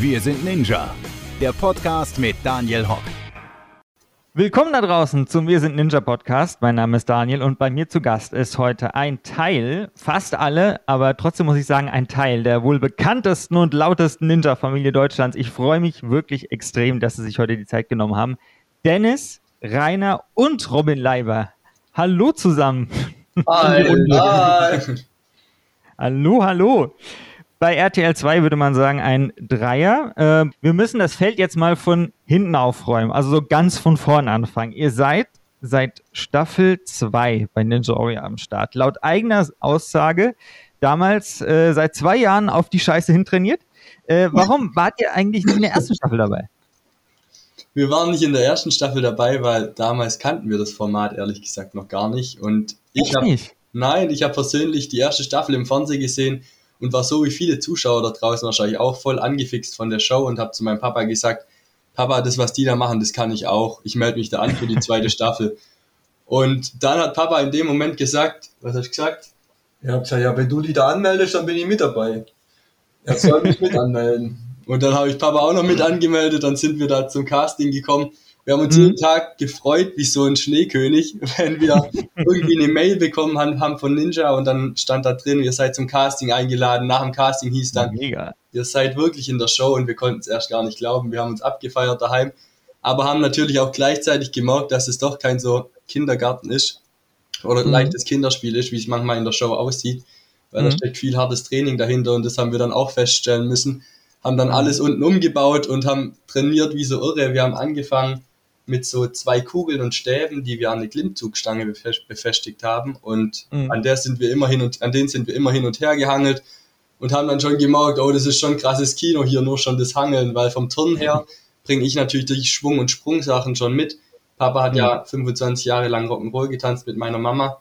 Wir sind Ninja, der Podcast mit Daniel Hock. Willkommen da draußen zum Wir sind Ninja Podcast. Mein Name ist Daniel und bei mir zu Gast ist heute ein Teil, fast alle, aber trotzdem muss ich sagen, ein Teil der wohl bekanntesten und lautesten Ninja-Familie Deutschlands. Ich freue mich wirklich extrem, dass Sie sich heute die Zeit genommen haben. Dennis, Rainer und Robin Leiber. Hallo zusammen. Hi, hi. Hallo, hallo. Bei RTL 2 würde man sagen ein Dreier. Äh, wir müssen das Feld jetzt mal von hinten aufräumen, also so ganz von vorn anfangen. Ihr seid seit Staffel 2 bei Ninja Warrior am Start. Laut eigener Aussage damals äh, seit zwei Jahren auf die Scheiße hintrainiert. Äh, warum wart ihr eigentlich nicht in der ersten Staffel dabei? Wir waren nicht in der ersten Staffel dabei, weil damals kannten wir das Format ehrlich gesagt noch gar nicht. Und ich habe nein, ich habe persönlich die erste Staffel im Fernsehen gesehen und war so wie viele Zuschauer da draußen wahrscheinlich auch voll angefixt von der Show und habe zu meinem Papa gesagt, Papa, das, was die da machen, das kann ich auch. Ich melde mich da an für die zweite Staffel. Und dann hat Papa in dem Moment gesagt, was hast du gesagt? Ich habe gesagt, ja, wenn du die da anmeldest, dann bin ich mit dabei. Er soll mich mit anmelden. Und dann habe ich Papa auch noch mit angemeldet, dann sind wir da zum Casting gekommen wir haben uns mhm. jeden Tag gefreut, wie so ein Schneekönig, wenn wir irgendwie eine Mail bekommen haben, von Ninja und dann stand da drin, ihr seid zum Casting eingeladen. Nach dem Casting hieß dann, Mega. ihr seid wirklich in der Show und wir konnten es erst gar nicht glauben. Wir haben uns abgefeiert daheim, aber haben natürlich auch gleichzeitig gemerkt, dass es doch kein so Kindergarten ist oder mhm. leichtes Kinderspiel ist, wie es manchmal in der Show aussieht, weil mhm. da steckt viel hartes Training dahinter und das haben wir dann auch feststellen müssen. Haben dann alles unten umgebaut und haben trainiert wie so irre. Wir haben angefangen mit so zwei Kugeln und Stäben, die wir an eine Klimmzugstange befestigt haben. Und mhm. an der sind wir immer hin und an denen sind wir immer hin und her gehangelt und haben dann schon gemerkt, oh, das ist schon krasses Kino hier, nur schon das Hangeln, weil vom Turn her bringe ich natürlich die Schwung- und Sprungsachen schon mit. Papa hat mhm. ja 25 Jahre lang Rock'n'Roll getanzt mit meiner Mama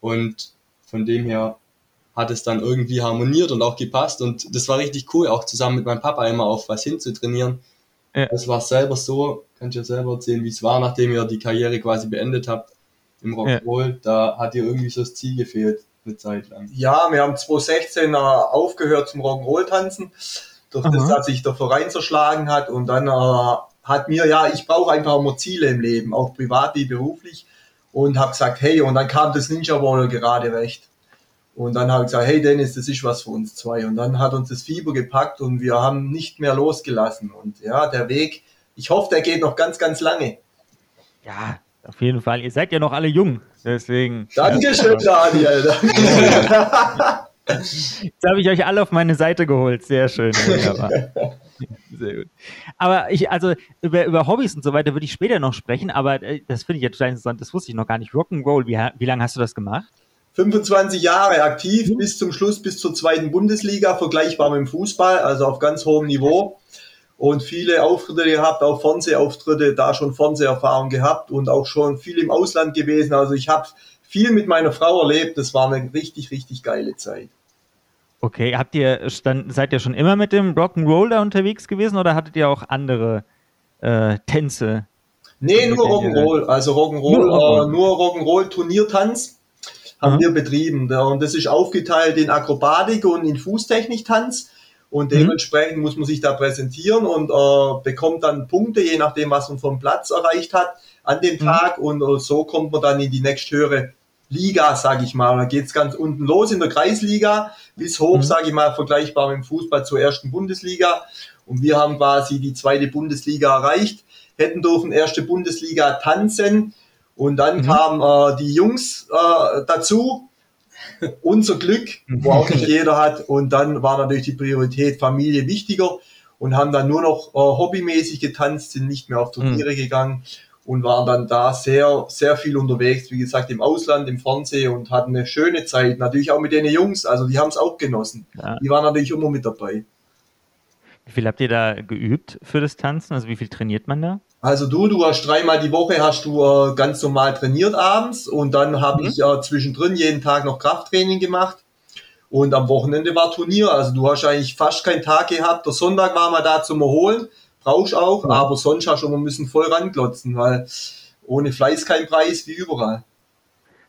und von dem her hat es dann irgendwie harmoniert und auch gepasst und das war richtig cool, auch zusammen mit meinem Papa immer auf was hinzutrainieren. Ja. Es war selber so, könnt ihr selber erzählen, wie es war, nachdem ihr die Karriere quasi beendet habt im Rock'n'Roll. Ja. Da hat dir irgendwie so das Ziel gefehlt, eine Zeit lang. Ja, wir haben 2016 äh, aufgehört zum Rock'n'Roll tanzen, durch Aha. das, dass sich der Verein zerschlagen hat und dann äh, hat mir, ja, ich brauche einfach immer Ziele im Leben, auch privat wie beruflich und habe gesagt, hey, und dann kam das Ninja Warrior gerade recht. Und dann habe ich gesagt, hey Dennis, das ist was für uns zwei. Und dann hat uns das Fieber gepackt und wir haben nicht mehr losgelassen. Und ja, der Weg, ich hoffe, der geht noch ganz, ganz lange. Ja, auf jeden Fall. Ihr seid ja noch alle jung, deswegen. Dankeschön, Daniel. Danke. Jetzt habe ich euch alle auf meine Seite geholt. Sehr schön. Wunderbar. Sehr gut. Aber ich, also über, über Hobbys und so weiter würde ich später noch sprechen, aber äh, das finde ich jetzt total interessant. Das wusste ich noch gar nicht. Rock'n'Roll, wie, wie lange hast du das gemacht? 25 Jahre aktiv mhm. bis zum Schluss, bis zur zweiten Bundesliga, vergleichbar mit dem Fußball, also auf ganz hohem Niveau. Und viele Auftritte gehabt, auch Fernsehauftritte, da schon Fernseherfahrung gehabt und auch schon viel im Ausland gewesen. Also ich habe viel mit meiner Frau erlebt. Das war eine richtig, richtig geile Zeit. Okay, habt ihr stand, seid ihr schon immer mit dem Rock'n'Roll da unterwegs gewesen oder hattet ihr auch andere äh, Tänze? Nee, nur Rock'n'Roll. Also Rock'n'Roll, nur Rock'n'Roll, äh, nur Rock'n'Roll Turniertanz haben mhm. wir betrieben. Und das ist aufgeteilt in Akrobatik und in Fußtechniktanz. Und mhm. dementsprechend mhm. muss man sich da präsentieren und äh, bekommt dann Punkte, je nachdem, was man vom Platz erreicht hat an dem mhm. Tag. Und äh, so kommt man dann in die nächsthöhere Liga, sage ich mal. Da geht es ganz unten los in der Kreisliga bis hoch, mhm. sage ich mal, vergleichbar mit dem Fußball zur ersten Bundesliga. Und wir haben quasi die zweite Bundesliga erreicht, hätten dürfen erste Bundesliga tanzen und dann mhm. kamen äh, die Jungs äh, dazu, unser Glück, wo auch nicht jeder hat. Und dann war natürlich die Priorität Familie wichtiger und haben dann nur noch äh, hobbymäßig getanzt, sind nicht mehr auf Turniere mhm. gegangen und waren dann da sehr, sehr viel unterwegs, wie gesagt, im Ausland, im Fernsehen und hatten eine schöne Zeit. Natürlich auch mit den Jungs, also die haben es auch genossen. Ja. Die waren natürlich immer mit dabei. Wie viel habt ihr da geübt für das Tanzen? Also wie viel trainiert man da? Also du, du hast dreimal die Woche hast du äh, ganz normal trainiert abends und dann habe mhm. ich äh, zwischendrin jeden Tag noch Krafttraining gemacht und am Wochenende war Turnier. Also du hast eigentlich fast keinen Tag gehabt. Der Sonntag war mal da zum Erholen, brauchst auch, mhm. aber sonst hast du immer müssen voll ranklotzen, weil ohne Fleiß kein Preis wie überall.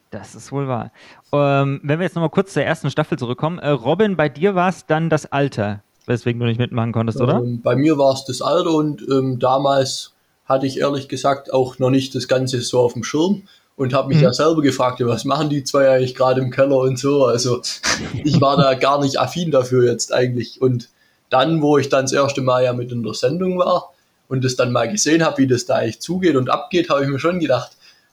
Das ist wohl wahr. Ähm, wenn wir jetzt nochmal kurz zur ersten Staffel zurückkommen. Äh, Robin, bei dir war es dann das Alter. weswegen du nicht mitmachen konntest, oder? Ähm, bei mir war es das Alter und ähm, damals hatte ich ehrlich gesagt auch noch nicht das Ganze so auf dem Schirm und habe mich mhm. ja selber gefragt, was machen die zwei eigentlich gerade im Keller und so. Also ich war da gar nicht affin dafür jetzt eigentlich. Und dann, wo ich dann das erste Mal ja mit in der Sendung war und das dann mal gesehen habe, wie das da eigentlich zugeht und abgeht, habe ich mir schon gedacht,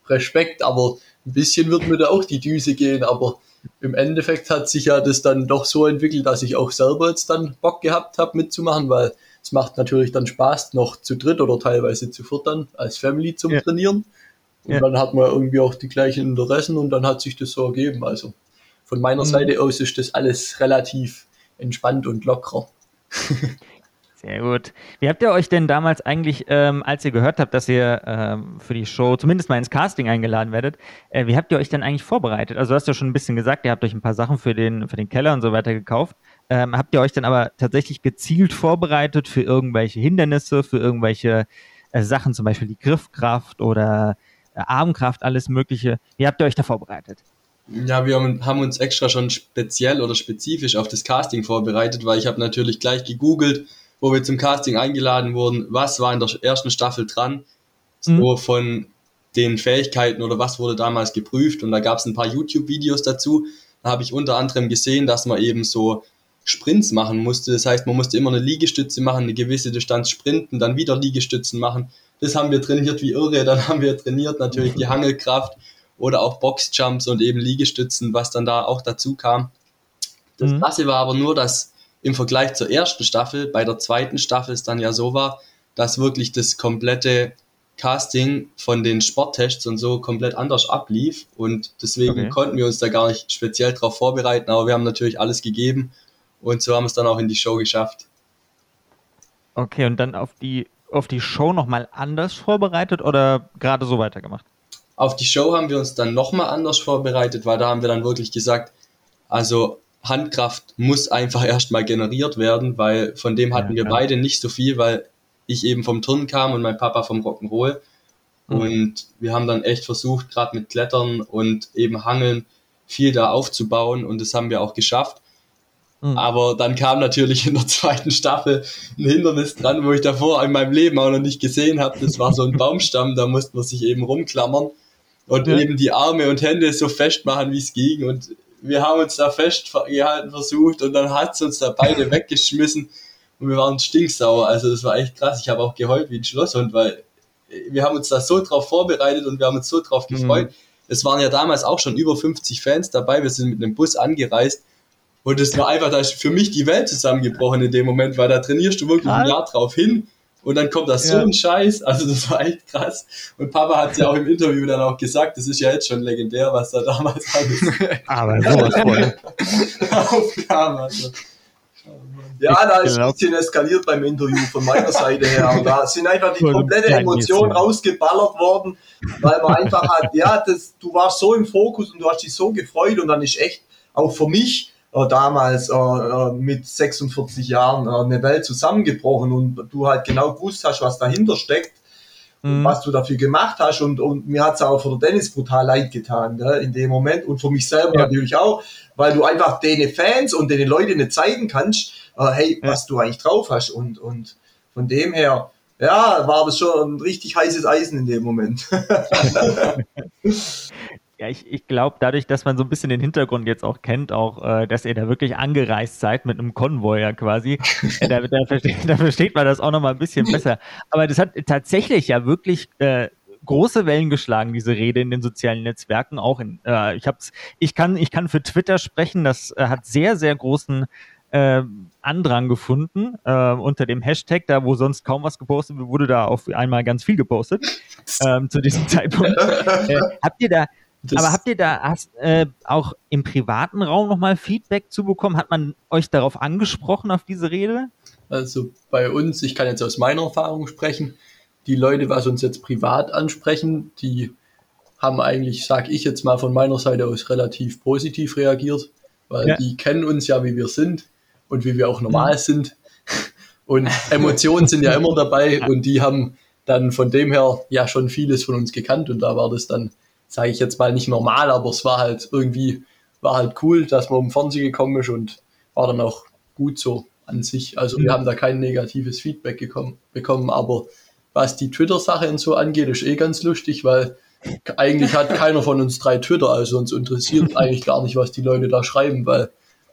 Respekt, aber ein bisschen wird mir da auch die Düse gehen, aber im Endeffekt hat sich ja das dann doch so entwickelt, dass ich auch selber jetzt dann Bock gehabt habe mitzumachen, weil es macht natürlich dann Spaß, noch zu dritt oder teilweise zu viert dann als Family zum ja. Trainieren. Und ja. dann hat man irgendwie auch die gleichen Interessen und dann hat sich das so ergeben. Also von meiner mhm. Seite aus ist das alles relativ entspannt und locker. Sehr gut. Wie habt ihr euch denn damals eigentlich, ähm, als ihr gehört habt, dass ihr ähm, für die Show zumindest mal ins Casting eingeladen werdet, äh, wie habt ihr euch denn eigentlich vorbereitet? Also du hast ja schon ein bisschen gesagt, ihr habt euch ein paar Sachen für den, für den Keller und so weiter gekauft. Ähm, habt ihr euch dann aber tatsächlich gezielt vorbereitet für irgendwelche Hindernisse, für irgendwelche äh, Sachen, zum Beispiel die Griffkraft oder äh, Armkraft, alles Mögliche? Wie habt ihr euch da vorbereitet? Ja, wir haben uns extra schon speziell oder spezifisch auf das Casting vorbereitet, weil ich habe natürlich gleich gegoogelt, wo wir zum Casting eingeladen wurden, was war in der ersten Staffel dran, mhm. so von den Fähigkeiten oder was wurde damals geprüft und da gab es ein paar YouTube-Videos dazu. Da habe ich unter anderem gesehen, dass man eben so Sprints machen musste. Das heißt, man musste immer eine Liegestütze machen, eine gewisse Distanz sprinten, dann wieder Liegestützen machen. Das haben wir trainiert wie irre. Dann haben wir trainiert natürlich die Hangelkraft oder auch Boxjumps und eben Liegestützen, was dann da auch dazu kam. Das mhm. Klasse war aber nur, dass im Vergleich zur ersten Staffel, bei der zweiten Staffel es dann ja so war, dass wirklich das komplette Casting von den Sporttests und so komplett anders ablief und deswegen okay. konnten wir uns da gar nicht speziell darauf vorbereiten, aber wir haben natürlich alles gegeben und so haben wir es dann auch in die Show geschafft. Okay, und dann auf die, auf die Show nochmal anders vorbereitet oder gerade so weitergemacht? Auf die Show haben wir uns dann nochmal anders vorbereitet, weil da haben wir dann wirklich gesagt, also Handkraft muss einfach erstmal generiert werden, weil von dem hatten ja, wir beide nicht so viel, weil ich eben vom Turnen kam und mein Papa vom Rock'n'Roll. Mhm. Und wir haben dann echt versucht, gerade mit Klettern und eben Hangeln viel da aufzubauen und das haben wir auch geschafft. Mhm. Aber dann kam natürlich in der zweiten Staffel ein Hindernis dran, wo ich davor in meinem Leben auch noch nicht gesehen habe. Das war so ein Baumstamm, da musste man sich eben rumklammern und ja. eben die Arme und Hände so festmachen, wie es ging. Und wir haben uns da festgehalten versucht und dann hat es uns da beide weggeschmissen und wir waren stinksauer. Also das war echt krass. Ich habe auch geheult wie ein Schlosshund, weil wir haben uns da so drauf vorbereitet und wir haben uns so drauf mhm. gefreut. Mhm. Es waren ja damals auch schon über 50 Fans dabei. Wir sind mit einem Bus angereist und es war einfach, da ist für mich die Welt zusammengebrochen in dem Moment, weil da trainierst du wirklich ein Jahr drauf hin und dann kommt das so ein Scheiß. Also das war echt krass. Und Papa hat ja auch im Interview dann auch gesagt, das ist ja jetzt schon legendär, was da damals alles Aber sowas voll. aufkam. Also. Ja, da ist ein bisschen eskaliert beim Interview von meiner Seite her. Und da sind einfach die komplette Emotion rausgeballert worden, weil man einfach hat, ja, das, du warst so im Fokus und du hast dich so gefreut und dann ist echt auch für mich äh, damals äh, äh mit 46 Jahren äh, eine Welt zusammengebrochen und du halt genau gewusst hast, was dahinter steckt mhm. was du dafür gemacht hast und, und mir hat es auch für Dennis brutal leid getan gell, in dem Moment und für mich selber ja. natürlich auch, weil du einfach den Fans und den Leuten nicht zeigen kannst, äh, hey, ja. was du eigentlich drauf hast und, und von dem her ja, war das schon ein richtig heißes Eisen in dem Moment. Ja, ich, ich glaube, dadurch, dass man so ein bisschen den Hintergrund jetzt auch kennt, auch, äh, dass ihr da wirklich angereist seid mit einem Konvoi ja quasi, äh, da, da, versteht, da, versteht, man das auch nochmal ein bisschen besser. Aber das hat tatsächlich ja wirklich äh, große Wellen geschlagen, diese Rede in den sozialen Netzwerken. Auch in, äh, ich hab's, ich kann, ich kann für Twitter sprechen, das äh, hat sehr, sehr großen äh, Andrang gefunden äh, unter dem Hashtag, da wo sonst kaum was gepostet wurde, da auf einmal ganz viel gepostet ähm, zu diesem Zeitpunkt. Äh, habt ihr da, das Aber habt ihr da hast, äh, auch im privaten Raum nochmal Feedback zu bekommen? Hat man euch darauf angesprochen, auf diese Rede? Also bei uns, ich kann jetzt aus meiner Erfahrung sprechen, die Leute, was uns jetzt privat ansprechen, die haben eigentlich, sag ich jetzt mal von meiner Seite aus, relativ positiv reagiert, weil ja. die kennen uns ja, wie wir sind und wie wir auch normal mhm. sind. Und Emotionen sind ja immer dabei und die haben dann von dem her ja schon vieles von uns gekannt und da war das dann sage ich jetzt mal nicht normal, aber es war halt irgendwie, war halt cool, dass man um Fernsehen gekommen ist und war dann auch gut so. an sich. Also wir haben da kein negatives Feedback gekommen, bekommen, aber was die Twitter-Sache und so angeht, ist eh ganz lustig, weil eigentlich hat keiner von uns drei Twitter, also uns interessiert eigentlich gar nicht, was die Leute da schreiben, weil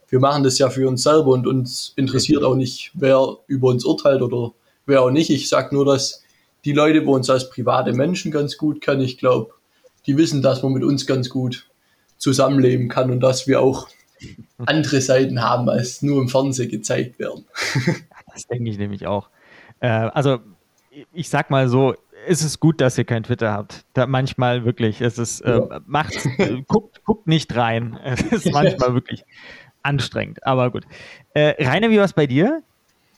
wir machen das ja für uns selber und uns interessiert auch nicht, wer über uns urteilt oder wer auch nicht. Ich sage nur, dass die Leute, wo uns als private Menschen ganz gut kennen, ich glaube, die wissen, dass man mit uns ganz gut zusammenleben kann und dass wir auch andere Seiten haben, als nur im Fernsehen gezeigt werden. das denke ich nämlich auch. Äh, also ich sag mal so, ist es gut, dass ihr kein Twitter habt. Da manchmal wirklich, es ist, äh, ja. macht's, äh, guckt, guckt nicht rein. Es ist manchmal wirklich anstrengend, aber gut. Äh, Rainer, wie war es bei dir?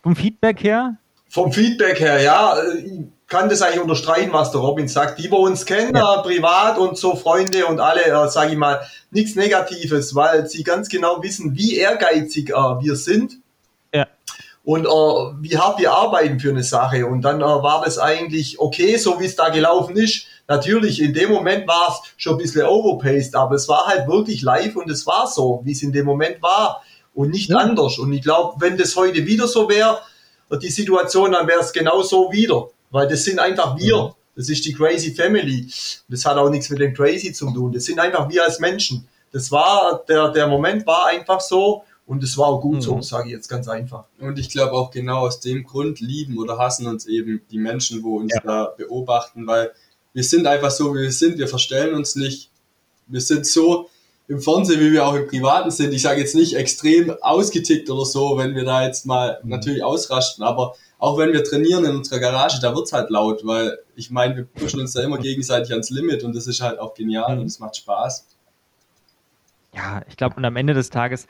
Vom Feedback her? Vom Feedback her, ja, ich kann das eigentlich unterstreichen, was der Robin sagt. Die, wir uns kennen, ja. äh, privat und so Freunde und alle, äh, sage ich mal, nichts Negatives, weil sie ganz genau wissen, wie ehrgeizig äh, wir sind. Ja. Und äh, wie hart wir arbeiten für eine Sache. Und dann äh, war das eigentlich okay, so wie es da gelaufen ist. Natürlich, in dem Moment war es schon ein bisschen overpaced, aber es war halt wirklich live und es war so, wie es in dem Moment war und nicht ja. anders. Und ich glaube, wenn das heute wieder so wäre, die Situation, dann wäre es genau so wieder. Weil das sind einfach wir. Das ist die Crazy Family. Das hat auch nichts mit dem Crazy zu tun. Das sind einfach wir als Menschen. Das war, der, der Moment war einfach so und es war auch gut mhm. so, sage ich jetzt ganz einfach. Und ich glaube auch genau aus dem Grund lieben oder hassen uns eben die Menschen, wo uns ja. da beobachten, weil wir sind einfach so, wie wir sind. Wir verstellen uns nicht. Wir sind so, im Fernsehen, wie wir auch im Privaten sind. Ich sage jetzt nicht extrem ausgetickt oder so, wenn wir da jetzt mal mhm. natürlich ausrasten, aber auch wenn wir trainieren in unserer Garage, da wird's halt laut, weil ich meine, wir pushen uns da immer gegenseitig ans Limit und das ist halt auch genial mhm. und es macht Spaß. Ja, ich glaube, und am Ende des Tages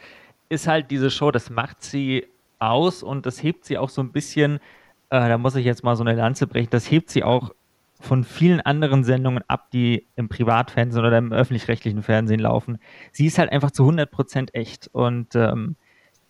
ist halt diese Show, das macht sie aus und das hebt sie auch so ein bisschen, äh, da muss ich jetzt mal so eine Lanze brechen, das hebt sie auch von vielen anderen Sendungen ab, die im Privatfernsehen oder im öffentlich-rechtlichen Fernsehen laufen. Sie ist halt einfach zu 100% echt und ähm,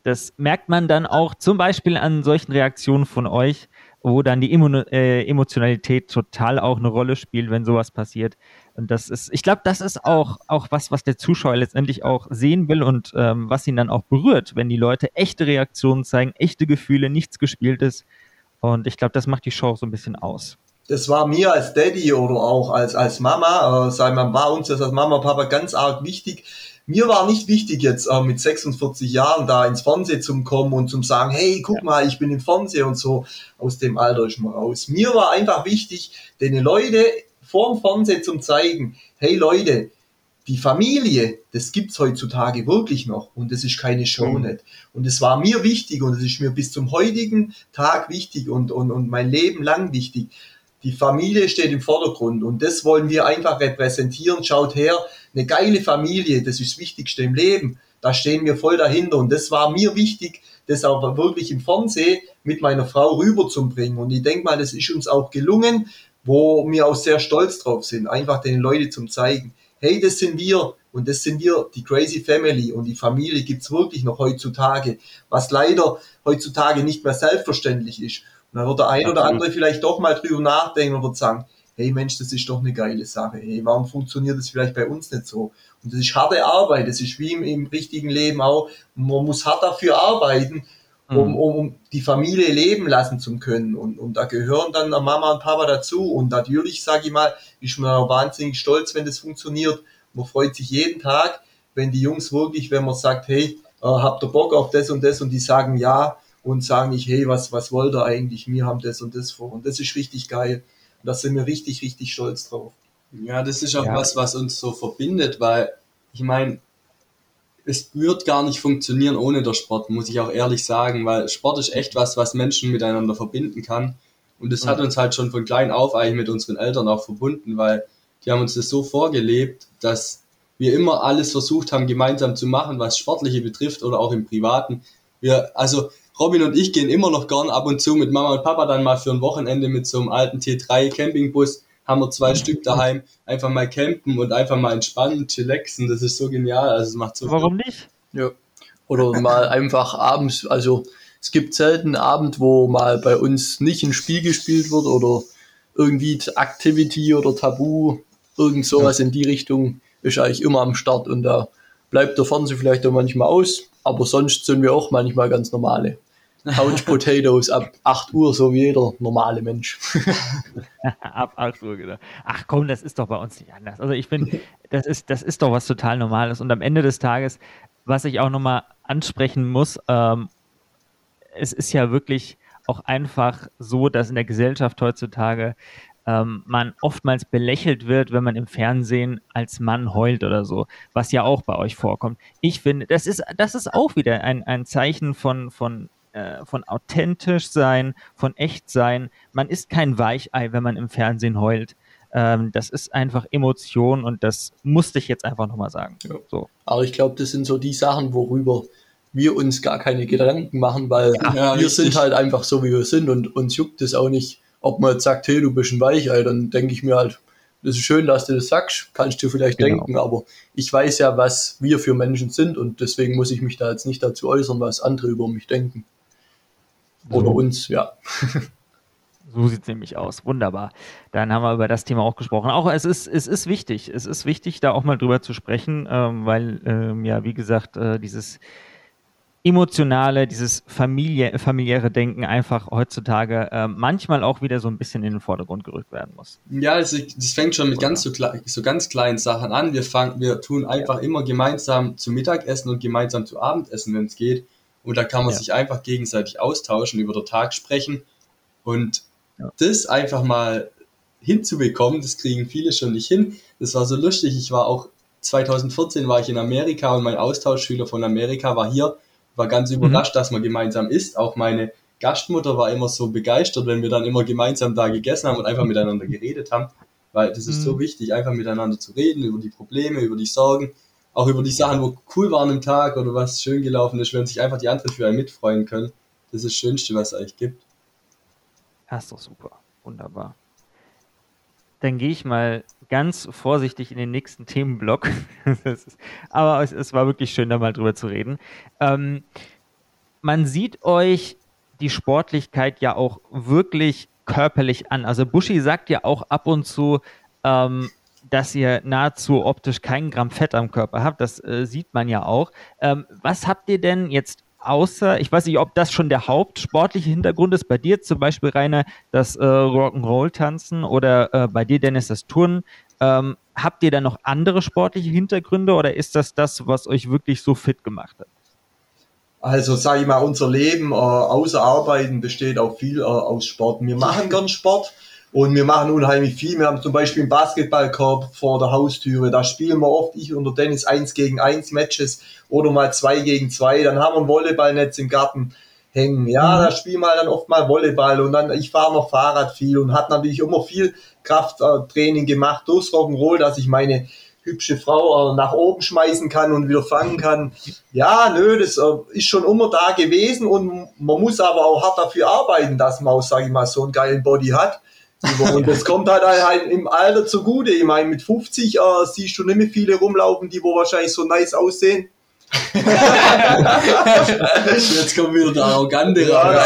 das merkt man dann auch zum Beispiel an solchen Reaktionen von euch, wo dann die Emo äh, Emotionalität total auch eine Rolle spielt, wenn sowas passiert. Und das ist, ich glaube, das ist auch, auch was, was der Zuschauer letztendlich auch sehen will und ähm, was ihn dann auch berührt, wenn die Leute echte Reaktionen zeigen, echte Gefühle, nichts gespielt ist. Und ich glaube, das macht die Show so ein bisschen aus das war mir als Daddy oder auch als, als Mama, äh, sagen wir, war uns das als Mama und Papa ganz arg wichtig. Mir war nicht wichtig jetzt äh, mit 46 Jahren da ins Fernsehen zu kommen und zum sagen, hey, guck mal, ich bin im Fernsehen und so. Aus dem Alter ist man raus. Mir war einfach wichtig, den Leute vorm Fernsehen zum zeigen, hey Leute, die Familie, das gibt's heutzutage wirklich noch und das ist keine Show mhm. nicht. Und es war mir wichtig und es ist mir bis zum heutigen Tag wichtig und, und, und mein Leben lang wichtig, die Familie steht im Vordergrund und das wollen wir einfach repräsentieren. Schaut her, eine geile Familie, das ist das Wichtigste im Leben. Da stehen wir voll dahinter und das war mir wichtig, das auch wirklich im Fernsehen mit meiner Frau rüberzubringen. Und ich denke mal, das ist uns auch gelungen, wo wir auch sehr stolz drauf sind, einfach den Leuten zum zeigen, hey, das sind wir und das sind wir, die Crazy Family und die Familie gibt's wirklich noch heutzutage, was leider heutzutage nicht mehr selbstverständlich ist. Und dann wird der ein oder andere vielleicht doch mal drüber nachdenken und wird sagen, hey Mensch, das ist doch eine geile Sache. Hey, warum funktioniert das vielleicht bei uns nicht so? Und das ist harte Arbeit. Das ist wie im, im richtigen Leben auch. Man muss hart dafür arbeiten, um, mhm. um, um die Familie leben lassen zu können. Und, und da gehören dann Mama und Papa dazu. Und natürlich, sage ich mal, ist man wahnsinnig stolz, wenn das funktioniert. Man freut sich jeden Tag, wenn die Jungs wirklich, wenn man sagt, hey, äh, habt ihr Bock auf das und das und die sagen ja, und sagen nicht, hey, was, was wollt ihr eigentlich? Wir haben das und das vor. Und das ist richtig geil. Und da sind wir richtig, richtig stolz drauf. Ja, das ist auch ja. was, was uns so verbindet, weil ich meine, es wird gar nicht funktionieren ohne der Sport, muss ich auch ehrlich sagen, weil Sport ist echt was, was Menschen miteinander verbinden kann. Und das mhm. hat uns halt schon von klein auf eigentlich mit unseren Eltern auch verbunden, weil die haben uns das so vorgelebt, dass wir immer alles versucht haben, gemeinsam zu machen, was Sportliche betrifft oder auch im Privaten. Wir, also Robin und ich gehen immer noch gern ab und zu mit Mama und Papa dann mal für ein Wochenende mit so einem alten T3 Campingbus, haben wir zwei Stück daheim, einfach mal campen und einfach mal entspannen, chillaxen, das ist so genial, also es macht so Warum viel. nicht? Ja. Oder mal einfach abends, also es gibt selten Abend, wo mal bei uns nicht ein Spiel gespielt wird oder irgendwie Activity oder Tabu, irgend sowas ja. in die Richtung ist eigentlich immer am Start und da bleibt der Fernseher vielleicht auch manchmal aus, aber sonst sind wir auch manchmal ganz normale Couch Potatoes ab 8 Uhr, so wie jeder normale Mensch. ab 8 Uhr, genau. Ach komm, das ist doch bei uns nicht anders. Also ich finde, das ist, das ist doch was total Normales. Und am Ende des Tages, was ich auch nochmal ansprechen muss, ähm, es ist ja wirklich auch einfach so, dass in der Gesellschaft heutzutage ähm, man oftmals belächelt wird, wenn man im Fernsehen als Mann heult oder so, was ja auch bei euch vorkommt. Ich finde, das ist, das ist auch wieder ein, ein Zeichen von, von, äh, von authentisch sein, von echt sein. Man ist kein Weichei, wenn man im Fernsehen heult. Ähm, das ist einfach Emotion und das musste ich jetzt einfach nochmal sagen. Ja. So. Aber ich glaube, das sind so die Sachen, worüber wir uns gar keine Gedanken machen, weil ja, wir sind halt einfach so, wie wir sind und uns juckt es auch nicht, ob man jetzt sagt, hey, du bist ein Weichei, dann denke ich mir halt, das ist schön, dass du das sagst, kannst du vielleicht genau. denken, aber ich weiß ja, was wir für Menschen sind und deswegen muss ich mich da jetzt nicht dazu äußern, was andere über mich denken. Oder so. uns, ja. So sieht es nämlich aus. Wunderbar. Dann haben wir über das Thema auch gesprochen. Auch es ist, es ist wichtig. Es ist wichtig, da auch mal drüber zu sprechen, ähm, weil, ähm, ja, wie gesagt, äh, dieses emotionale, dieses Familie, familiäre Denken einfach heutzutage äh, manchmal auch wieder so ein bisschen in den Vordergrund gerückt werden muss. Ja, also das fängt schon mit ganz so, so, ganz kleinen Sachen an. Wir fangen, wir tun einfach ja. immer gemeinsam zu Mittagessen und gemeinsam zu Abendessen, wenn es geht. Und da kann man ja. sich einfach gegenseitig austauschen, über den Tag sprechen. Und ja. das einfach mal hinzubekommen, das kriegen viele schon nicht hin. Das war so lustig. Ich war auch 2014 war ich in Amerika und mein Austauschschüler von Amerika war hier war ganz mhm. überrascht, mhm. dass man gemeinsam isst. Auch meine Gastmutter war immer so begeistert, wenn wir dann immer gemeinsam da gegessen haben und einfach miteinander geredet haben. Weil das ist mhm. so wichtig, einfach miteinander zu reden, über die Probleme, über die Sorgen, auch über die Sachen, wo cool waren im Tag oder was schön gelaufen ist, wenn sich einfach die anderen für einen mitfreuen können. Das ist das Schönste, was es eigentlich gibt. Das ist doch super. Wunderbar. Dann gehe ich mal ganz vorsichtig in den nächsten Themenblock. aber es, es, war wirklich schön, da mal drüber zu reden. Ähm, man sieht euch die Sportlichkeit ja auch wirklich körperlich an. Also Buschi sagt ja auch ab und zu, ähm, dass ihr nahezu optisch keinen Gramm Fett am Körper habt. Das äh, sieht man ja auch. Ähm, was habt ihr denn jetzt außer, ich weiß nicht, ob das schon der hauptsportliche Hintergrund ist, bei dir zum Beispiel, Rainer, das äh, Rock'n'Roll-Tanzen oder äh, bei dir, Dennis, das Turnen. Ähm, habt ihr da noch andere sportliche Hintergründe oder ist das das, was euch wirklich so fit gemacht hat? Also sage ich mal, unser Leben äh, außer Arbeiten besteht auch viel äh, aus Sport. Wir machen gern Sport und wir machen unheimlich viel. Wir haben zum Beispiel einen Basketballkorb vor der Haustüre. Da spielen wir oft, ich und der Dennis, eins gegen eins Matches oder mal zwei gegen zwei. Dann haben wir ein Volleyballnetz im Garten hängen. Ja, mhm. da spielen wir dann oft mal Volleyball und dann, ich fahre noch Fahrrad viel und hat natürlich immer viel Krafttraining gemacht durchs Rock'n'Roll, dass ich meine hübsche Frau äh, nach oben schmeißen kann und wieder fangen kann. Ja, nö, das äh, ist schon immer da gewesen und man muss aber auch hart dafür arbeiten, dass man auch, sage ich mal, so einen geilen Body hat. Und das kommt halt, halt im Alter zugute. Ich meine, mit 50 äh, siehst du nicht mehr viele rumlaufen, die wo wahrscheinlich so nice aussehen. Jetzt kommt wieder der Arrogante raus.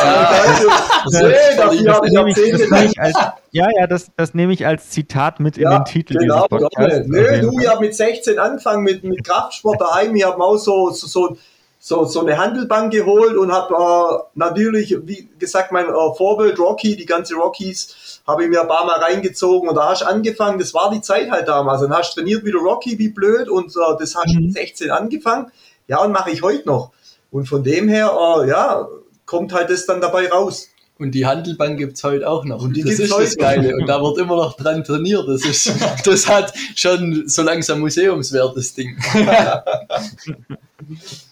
Ja, ja, das, das nehme ich als Zitat mit ja, in den Titel genau, dieses Podcasts. Nö, du, ich habe mit 16 angefangen mit, mit Kraftsport daheim. Ich habe auch so, so, so, so, so eine Handelbank geholt und habe äh, natürlich, wie gesagt, mein äh, Vorbild Rocky, die ganze Rockies, habe ich mir ein paar Mal reingezogen und da hast du angefangen, das war die Zeit halt damals. Dann hast du trainiert wieder Rocky wie blöd und äh, das hast du mhm. mit 16 angefangen. Ja, und mache ich heute noch. Und von dem her, äh, ja, kommt halt das dann dabei raus. Und die Handelbank gibt's heute auch noch. Und die das ist heute. das Geile. Und da wird immer noch dran trainiert. Das, ist, das hat schon so langsam Museumswert, das Ding.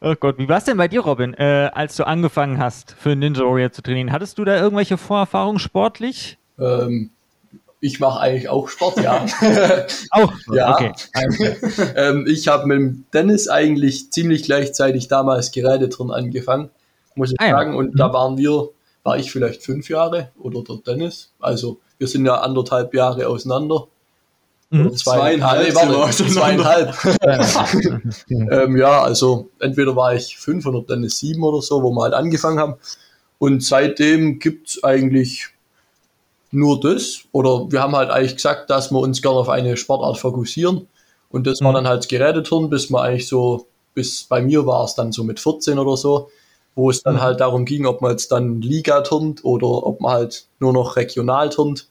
oh Gott, wie war es denn bei dir, Robin, äh, als du angefangen hast, für Ninja Warrior zu trainieren? Hattest du da irgendwelche Vorerfahrungen sportlich? Ähm, ich mache eigentlich auch Sport, ja. auch? ja. Okay. ähm, ich habe mit Dennis eigentlich ziemlich gleichzeitig damals Gerätetouren angefangen, muss ich ah, sagen. Ja. Und mhm. da waren wir, war ich vielleicht fünf Jahre oder der Dennis. Also wir sind ja anderthalb Jahre auseinander. Mhm. Zweieinhalb. Nee, warte, zweieinhalb. ähm, ja, also entweder war ich fünf oder Dennis sieben oder so, wo wir halt angefangen haben. Und seitdem gibt's eigentlich nur das. Oder wir haben halt eigentlich gesagt, dass wir uns gerne auf eine Sportart fokussieren. Und das mhm. war dann halt Geräteturnen, bis man eigentlich so, bis bei mir war es dann so mit 14 oder so, wo es dann Mhm. halt darum ging, ob man jetzt dann Liga turnt oder ob man halt nur noch regional turnt.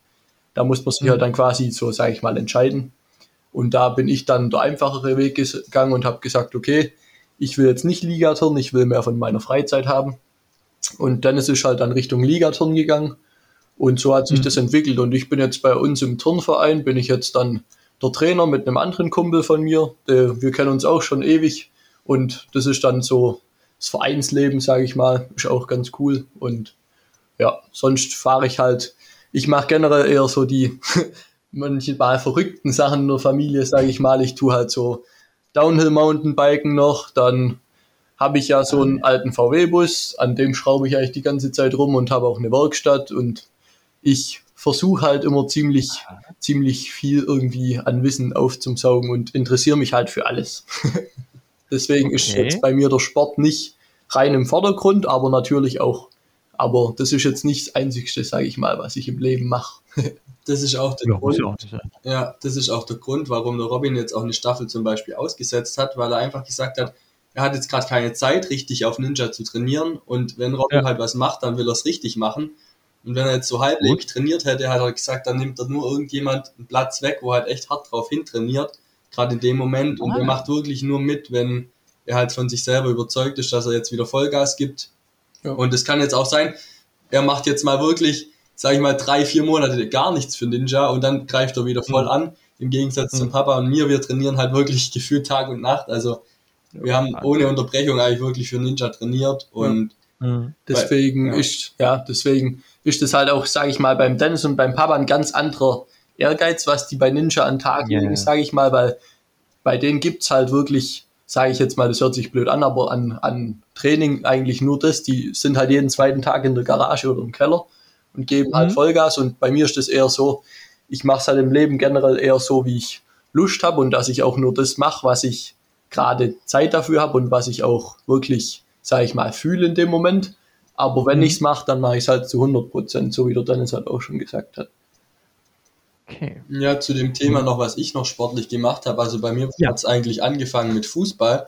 Da muss man sich Mhm. halt dann quasi so, sage ich mal, entscheiden. Und da bin ich dann der einfachere Weg gegangen und habe gesagt, okay, ich will jetzt nicht Ligaturnen, ich will mehr von meiner Freizeit haben. Und dann ist es halt dann Richtung Ligaturnen gegangen. Und so hat sich Mhm. das entwickelt. Und ich bin jetzt bei uns im Turnverein, bin ich jetzt dann der Trainer mit einem anderen Kumpel von mir. Wir kennen uns auch schon ewig. Und das ist dann so das Vereinsleben, sage ich mal, ist auch ganz cool. Und ja, sonst fahre ich halt, ich mache generell eher so die manchmal verrückten Sachen in der Familie, sage ich mal. Ich tue halt so Downhill Mountainbiken noch, dann habe ich ja so einen alten VW-Bus, an dem schraube ich eigentlich die ganze Zeit rum und habe auch eine Werkstatt und ich versuche halt immer ziemlich, ziemlich viel irgendwie an Wissen aufzusaugen und interessiere mich halt für alles. Deswegen ist Okay. jetzt bei mir der Sport nicht rein im Vordergrund, aber natürlich auch. Aber das ist jetzt nicht das Einzigste, sage ich mal, was ich im Leben mache. Das ist auch der Ja, Grund, ja auch. Ja, das ist auch der Grund, warum der Robin jetzt auch eine Staffel zum Beispiel ausgesetzt hat, weil er einfach gesagt hat, er hat jetzt gerade keine Zeit, richtig auf Ninja zu trainieren. Und wenn Robin Ja. halt was macht, dann will er es richtig machen. Und wenn er jetzt so halbwegs trainiert hätte, hat er gesagt, dann nimmt er nur irgendjemand einen Platz weg, wo halt echt hart drauf hin trainiert, gerade in dem Moment. Und Ah. er macht wirklich nur mit, wenn er halt von sich selber überzeugt ist, dass er jetzt wieder Vollgas gibt. Ja. Und es kann jetzt auch sein, er macht jetzt mal wirklich, sag ich mal, drei, vier Monate gar nichts für Ninja und dann greift er wieder voll an. Im Gegensatz zum Mhm. Papa und mir, wir trainieren halt wirklich gefühlt Tag und Nacht. Also wir haben ohne Unterbrechung eigentlich wirklich für Ninja trainiert und Mhm. Deswegen Ja. ist, ja, deswegen ist das halt auch, sage ich mal, beim Dennis und beim Papa ein ganz anderer Ehrgeiz, was die bei Ninja an Tag Ja, legen, ja. sage ich mal, weil bei denen gibt's halt wirklich, sage ich jetzt mal, das hört sich blöd an, aber an, an Training eigentlich nur das, die sind halt jeden zweiten Tag in der Garage oder im Keller und geben halt Mhm. Vollgas und bei mir ist das eher so, ich mache es halt im Leben generell eher so, wie ich Lust habe und dass ich auch nur das mache, was ich gerade Zeit dafür habe und was ich auch wirklich, sage ich mal, fühle in dem Moment. Aber wenn Mhm. ich's mache, dann mache ich es halt zu 100 Prozent, so wie der Dennis halt auch schon gesagt hat. Okay. Ja, zu dem Thema noch, was ich noch sportlich gemacht habe. Also bei mir Ja. hat's eigentlich angefangen mit Fußball.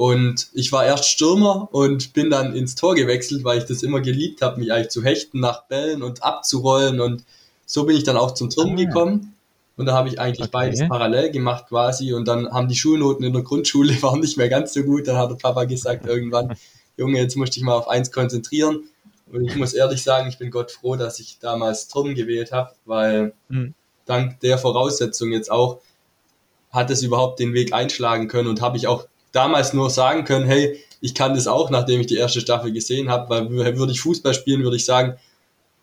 Und ich war erst Stürmer und bin dann ins Tor gewechselt, weil ich das immer geliebt habe, mich eigentlich zu hechten nach Bällen und abzurollen. Und so bin ich dann auch zum Turnen Ah. gekommen. Und da habe ich eigentlich Okay. beides parallel gemacht quasi. Und dann haben die Schulnoten in der Grundschule waren nicht mehr ganz so gut. Dann hat der Papa gesagt irgendwann, Junge, jetzt musst du dich mal auf eins konzentrieren. Und ich muss ehrlich sagen, ich bin Gott froh, dass ich damals Turnen gewählt habe, weil Mhm. dank der Voraussetzung jetzt auch hat es überhaupt den Weg einschlagen können und habe ich auch damals nur sagen können, hey, ich kann das auch, nachdem ich die erste Staffel gesehen habe, weil wür- würde ich Fußball spielen, würde ich sagen,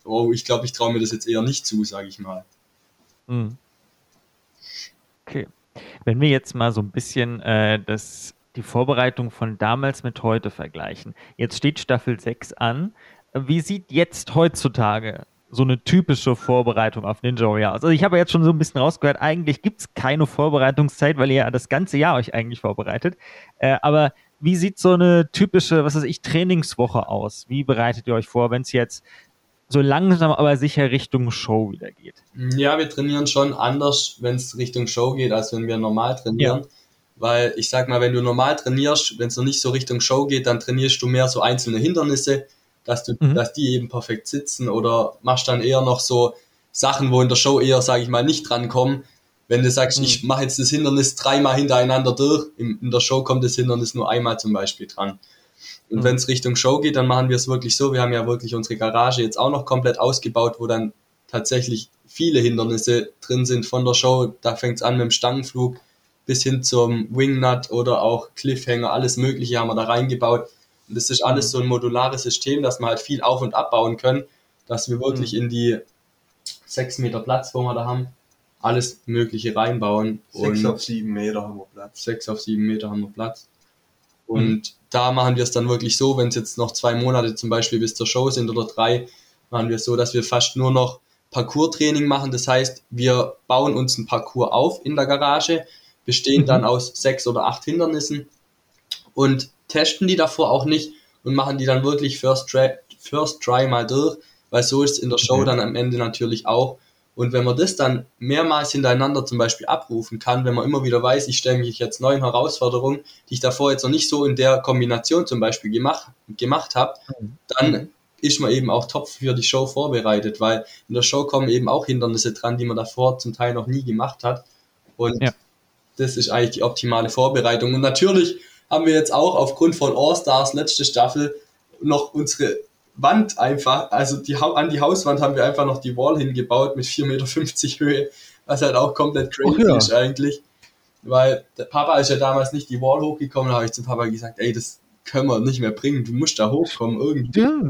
oh, ich glaube, ich traue mir das jetzt eher nicht zu, sage ich mal. Mhm. Okay. Wenn wir jetzt mal so ein bisschen äh, das, die Vorbereitung von damals mit heute vergleichen. Jetzt steht Staffel 6 an. Wie sieht jetzt heutzutage so eine typische Vorbereitung auf Ninja Warrior aus? Also ich habe jetzt schon so ein bisschen rausgehört, eigentlich gibt es keine Vorbereitungszeit, weil ihr ja das ganze Jahr euch eigentlich vorbereitet. Äh, aber wie sieht so eine typische, was weiß ich, Trainingswoche aus? Wie bereitet ihr euch vor, wenn es jetzt so langsam aber sicher Richtung Show wieder geht? Ja, wir trainieren schon anders, wenn es Richtung Show geht, als wenn wir normal trainieren. Weil ich sag mal, wenn du normal trainierst, wenn es noch nicht so Richtung Show geht, dann trainierst du mehr so einzelne Hindernisse, dass du, Mhm. dass die eben perfekt sitzen oder machst dann eher noch so Sachen, wo in der Show eher, sage ich mal, nicht drankommen. Wenn du sagst, Mhm. ich mache jetzt das Hindernis dreimal hintereinander durch, in, in der Show kommt das Hindernis nur einmal zum Beispiel dran. Und Mhm. wenn es Richtung Show geht, dann machen wir es wirklich so. Wir haben ja wirklich unsere Garage jetzt auch noch komplett ausgebaut, wo dann tatsächlich viele Hindernisse drin sind von der Show. Da fängt es an mit dem Stangenflug bis hin zum Wingnut oder auch Cliffhanger, alles Mögliche haben wir da reingebaut. Und das ist alles so ein modulares System, dass wir halt viel auf- und abbauen können, dass wir wirklich in die sechs Meter Platz, wo wir da haben, alles Mögliche reinbauen. Sechs auf sieben Meter haben wir Platz. sechs auf sieben Meter haben wir Platz. Und da machen wir es dann wirklich so, wenn es jetzt noch zwei Monate zum Beispiel bis zur Show sind oder drei, machen wir es so, dass wir fast nur noch Parcours-Training machen. Das heißt, wir bauen uns ein Parcours auf in der Garage, bestehen dann aus sechs oder acht Hindernissen und testen die davor auch nicht und machen die dann wirklich first try, first try mal durch, weil so ist es in der Show Okay. dann am Ende natürlich auch. Und wenn man das dann mehrmals hintereinander zum Beispiel abrufen kann, wenn man immer wieder weiß, ich stelle mich jetzt neuen Herausforderungen, die ich davor jetzt noch nicht so in der Kombination zum Beispiel gemacht, gemacht habe, dann ist man eben auch top für die Show vorbereitet, weil in der Show kommen eben auch Hindernisse dran, die man davor zum Teil noch nie gemacht hat. Und ja. das ist eigentlich die optimale Vorbereitung. Und natürlich haben wir jetzt auch aufgrund von All Stars letzte Staffel noch unsere Wand einfach, also die, an die Hauswand haben wir einfach noch die Wall hingebaut mit 4,50 Meter Höhe, was halt auch komplett crazy oh, ja. ist eigentlich. Weil der Papa ist ja damals nicht die Wall hochgekommen, da habe ich zum Papa gesagt, ey, das können wir nicht mehr bringen, du musst da hochkommen irgendwie. Ja.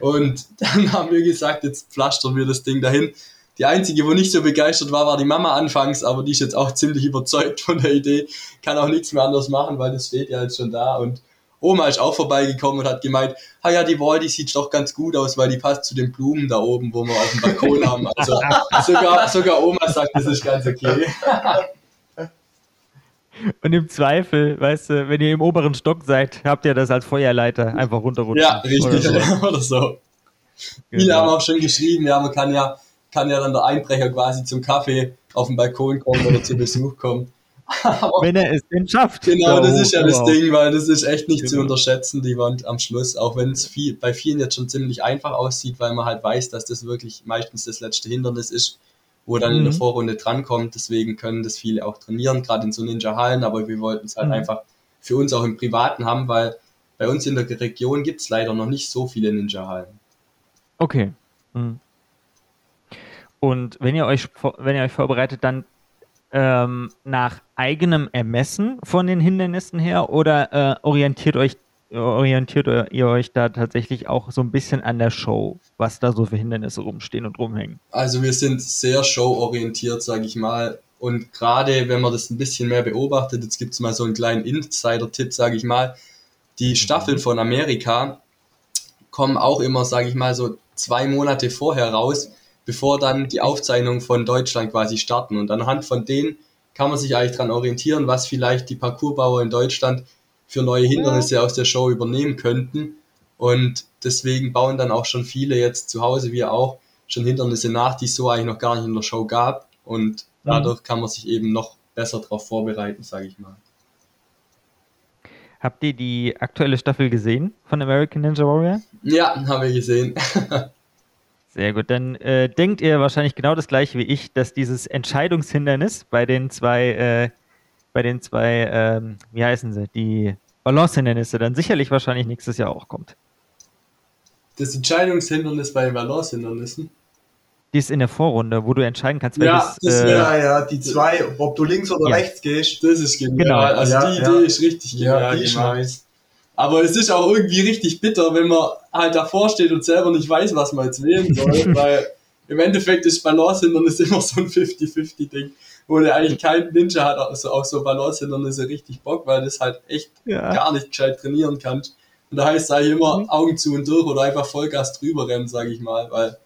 Und dann haben wir gesagt, jetzt pflastern wir das Ding dahin. Die einzige, wo nicht so begeistert war, war die Mama anfangs, aber die ist jetzt auch ziemlich überzeugt von der Idee, kann auch nichts mehr anders machen, weil das steht ja jetzt schon da und Oma ist auch vorbeigekommen und hat gemeint, ah ja, die Wall, die sieht doch ganz gut aus, weil die passt zu den Blumen da oben, wo wir auf dem Balkon haben. Also sogar, sogar Oma sagt, das ist ganz okay. Und im Zweifel, weißt du, wenn ihr im oberen Stock seid, habt ihr das als Feuerleiter einfach runterrutschen. Ja, richtig. Oder so. oder so. Genau. Viele haben auch schon geschrieben, ja, man kann ja, kann ja dann der Einbrecher quasi zum Kaffee auf den Balkon kommen oder zu Besuch kommen. wenn er es denn schafft. Genau, das ist ja das Ding, weil das ist echt nicht genau. zu unterschätzen, die Wand am Schluss, auch wenn es viel, bei vielen jetzt schon ziemlich einfach aussieht, weil man halt weiß, dass das wirklich meistens das letzte Hindernis ist, wo dann mhm. in der mhm. Vorrunde drankommt. Deswegen können das viele auch trainieren, gerade in so Ninja-Hallen, aber wir wollten es halt mhm. einfach für uns auch im Privaten haben, weil bei uns in der Region gibt es leider noch nicht so viele Ninja-Hallen. Okay. Mhm. Und wenn ihr euch, wenn ihr euch vorbereitet, dann ähm, nach eigenem Ermessen von den Hindernissen her oder äh, orientiert euch orientiert ihr euch da tatsächlich auch so ein bisschen an der Show, was da so für Hindernisse rumstehen und rumhängen? Also wir sind sehr showorientiert, sage ich mal. Und gerade wenn man das ein bisschen mehr beobachtet, jetzt gibt es mal so einen kleinen Insider-Tipp, sage ich mal. Die mhm. Staffeln von Amerika kommen auch immer, sage ich mal, so zwei Monate vorher raus bevor dann die Aufzeichnungen von Deutschland quasi starten. Und anhand von denen kann man sich eigentlich dran orientieren, was vielleicht die Parcoursbauer in Deutschland für neue Hindernisse aus der Show übernehmen könnten. Und deswegen bauen dann auch schon viele jetzt zu Hause, wir auch, schon Hindernisse nach, die es so eigentlich noch gar nicht in der Show gab. Und dadurch kann man sich eben noch besser darauf vorbereiten, sage ich mal. Habt ihr die aktuelle Staffel gesehen von American Ninja Warrior? Ja, haben wir gesehen. Sehr gut, dann äh, denkt ihr wahrscheinlich genau das gleiche wie ich, dass dieses Entscheidungshindernis bei den zwei, äh, bei den zwei, ähm, wie heißen sie, die Balancehindernisse dann sicherlich wahrscheinlich nächstes Jahr auch kommt. Das Entscheidungshindernis bei den Balancehindernissen? Die ist in der Vorrunde, wo du entscheiden kannst. Ja, das, äh, ja, ja, die zwei, ob du links oder ja. rechts gehst. Das ist genial. Genau. Also ja, die Idee ist richtig genial. Ja, die ist nice. Aber es ist auch irgendwie richtig bitter, wenn man halt davor steht und selber nicht weiß, was man jetzt wählen soll, weil im Endeffekt ist Balance-Hindernis immer so ein 50-50-Ding, wo der eigentlich kein Ninja hat, also auch so Balance-Hindernisse richtig Bock, weil das halt echt ja. gar nicht gescheit trainieren kann. Und da heißt es eigentlich immer mhm. Augen zu und durch oder einfach Vollgas drüber rennen, sage ich mal, weil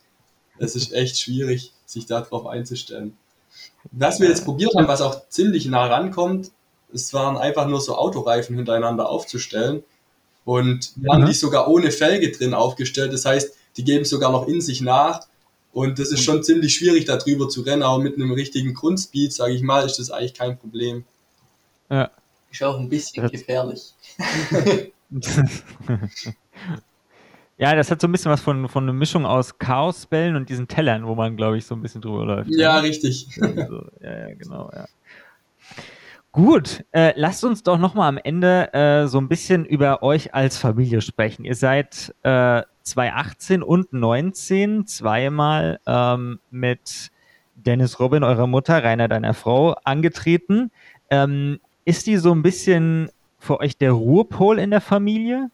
es ist echt schwierig, sich darauf einzustellen. Was wir jetzt probiert haben, was auch ziemlich nah rankommt, es waren einfach nur so Autoreifen hintereinander aufzustellen und ja. haben die sogar ohne Felge drin aufgestellt. Das heißt, die geben sogar noch in sich nach. Und das ist schon ziemlich schwierig, da drüber zu rennen, aber mit einem richtigen Grundspeed, sage ich mal, ist das eigentlich kein Problem. Ja. Ist auch ein bisschen gefährlich. ja, das hat so ein bisschen was von, von einer Mischung aus Chaosbällen und diesen Tellern, wo man, glaube ich, so ein bisschen drüber läuft. Ja, ne? richtig. Also, ja, ja, genau, ja. Gut, äh, lasst uns doch nochmal am Ende äh, so ein bisschen über euch als Familie sprechen. Ihr seid äh, 2018 und 19 zweimal ähm, mit Dennis Robin, eurer Mutter, Rainer, deiner Frau, angetreten. Ähm, ist die so ein bisschen für euch der Ruhepol in der Familie?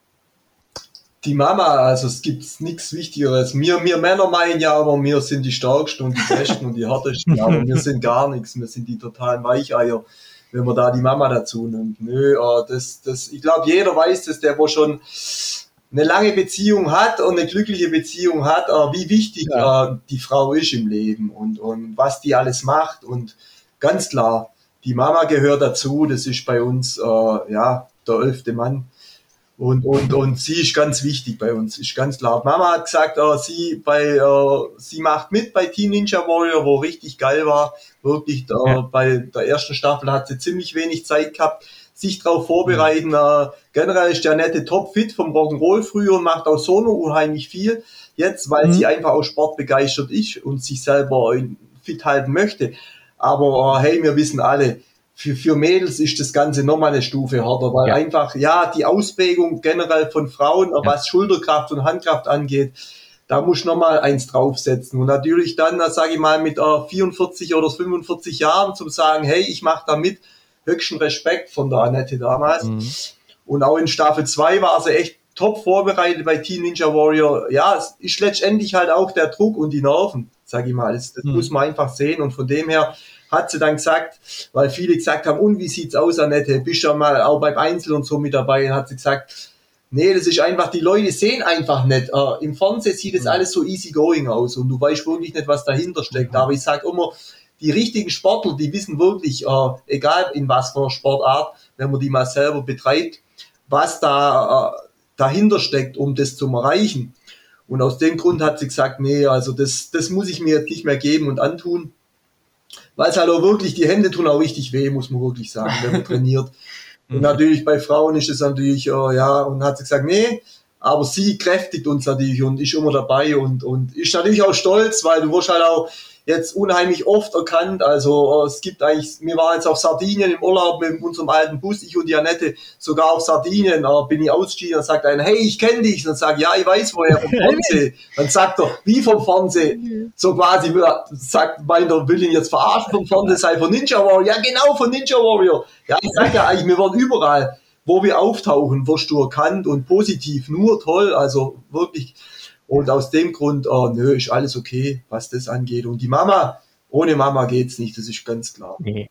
Die Mama, also es gibt nichts Wichtigeres. Wir, wir Männer meinen ja aber, wir sind die Stärksten und die Besten und die Härtesten, aber wir sind gar nichts. Wir sind die totalen Weicheier wenn man da die Mama dazu nimmt. Nö, äh, das, das, ich glaube, jeder weiß das, der wo schon eine lange Beziehung hat und eine glückliche Beziehung hat, äh, wie wichtig ja. äh, die Frau ist im Leben und, und was die alles macht. Und ganz klar, die Mama gehört dazu, das ist bei uns ja der elfte Mann. Und, und, und sie ist ganz wichtig bei uns, ist ganz klar. Mama hat gesagt, äh, sie, bei, äh, sie macht mit bei Team Ninja Warrior, wo richtig geil war. Wirklich, äh, ja. bei der ersten Staffel hat sie ziemlich wenig Zeit gehabt, sich darauf vorbereiten. Mhm. Äh, generell ist der nette Topfit vom Rock'n'Roll früher und macht auch so noch unheimlich viel. Jetzt, weil mhm. sie einfach auch sportbegeistert ist und sich selber fit halten möchte. Aber äh, hey, wir wissen alle, für, für Mädels ist das Ganze nochmal eine Stufe härter, weil ja. einfach, ja, die Ausprägung generell von Frauen, ja. was Schulterkraft und Handkraft angeht, da muss nochmal eins draufsetzen. Und natürlich dann, sage ich mal, mit äh, 44 oder 45 Jahren zu sagen, hey, ich mache da mit, höchsten Respekt von der Annette damals. Mhm. Und auch in Staffel 2 war sie echt top vorbereitet bei Team Ninja Warrior. Ja, es ist letztendlich halt auch der Druck und die Nerven, sage ich mal. Das, das mhm. muss man einfach sehen. Und von dem her hat sie dann gesagt, weil viele gesagt haben, und wie sieht's aus, Annette? Bist du ja mal auch beim Einzel und so mit dabei? Und hat sie gesagt, nee, das ist einfach, die Leute sehen einfach nicht. Äh, Im Fernsehen sieht es mhm. alles so easy going aus und du weißt wirklich nicht, was dahinter steckt. Mhm. Aber ich sage immer, die richtigen Sportler, die wissen wirklich, äh, egal in was für Sportart, wenn man die mal selber betreibt, was da äh, dahinter steckt, um das zu erreichen. Und aus dem Grund hat sie gesagt, nee, also das, das muss ich mir jetzt nicht mehr geben und antun weil es halt auch wirklich, die Hände tun auch richtig weh, muss man wirklich sagen, wenn man trainiert. Und mhm. natürlich bei Frauen ist es natürlich, oh, ja, und hat sie gesagt, nee, aber sie kräftigt uns natürlich und ist immer dabei und, und ist natürlich auch stolz, weil du wirst halt auch, jetzt unheimlich oft erkannt. Also äh, es gibt eigentlich, mir war jetzt auf Sardinien im Urlaub mit unserem alten Bus, ich und die Annette, sogar auf Sardinien, äh, bin ich ausgestiegen, dann sagt einer, hey, ich kenne dich. Dann sag ich, ja, ich weiß woher, vom Fernsehen. Dann sagt er, wie vom Fernsehen? So quasi, sagt, meint er, will ihn jetzt verarschen vom Fernsehen, sei von Ninja Warrior. Ja, genau, von Ninja Warrior. Ja, ich sag ja eigentlich, wir waren überall wo wir auftauchen, wirst du erkannt und positiv, nur toll, also wirklich und aus dem Grund, oh, nö, ist alles okay, was das angeht. Und die Mama, ohne Mama geht's nicht, das ist ganz klar. Nee.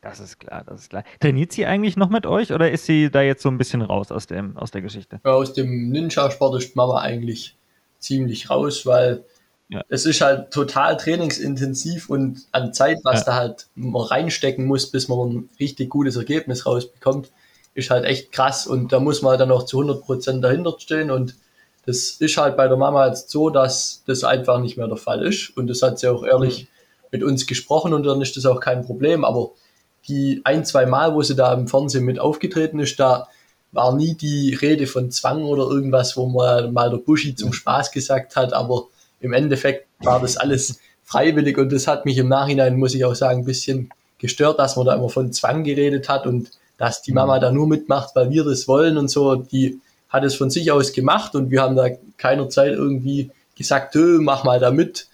Das ist klar, das ist klar. Trainiert sie eigentlich noch mit euch oder ist sie da jetzt so ein bisschen raus aus, dem, aus der Geschichte? Ja, aus dem Ninja-Sport ist Mama eigentlich ziemlich raus, weil ja. es ist halt total trainingsintensiv und an Zeit, was ja. da halt man reinstecken muss, bis man ein richtig gutes Ergebnis rausbekommt, ist halt echt krass und da muss man dann auch zu 100% dahinter stehen und das ist halt bei der Mama jetzt so, dass das einfach nicht mehr der Fall ist. Und das hat sie auch ehrlich mhm. mit uns gesprochen und dann ist das auch kein Problem. Aber die ein, zwei Mal, wo sie da im Fernsehen mit aufgetreten ist, da war nie die Rede von Zwang oder irgendwas, wo man mal der Buschi zum Spaß gesagt hat. Aber im Endeffekt war das alles freiwillig und das hat mich im Nachhinein, muss ich auch sagen, ein bisschen gestört, dass man da immer von Zwang geredet hat und dass die Mama da nur mitmacht, weil wir das wollen und so. Die hat es von sich aus gemacht und wir haben da keiner Zeit irgendwie gesagt, mach mal da mit,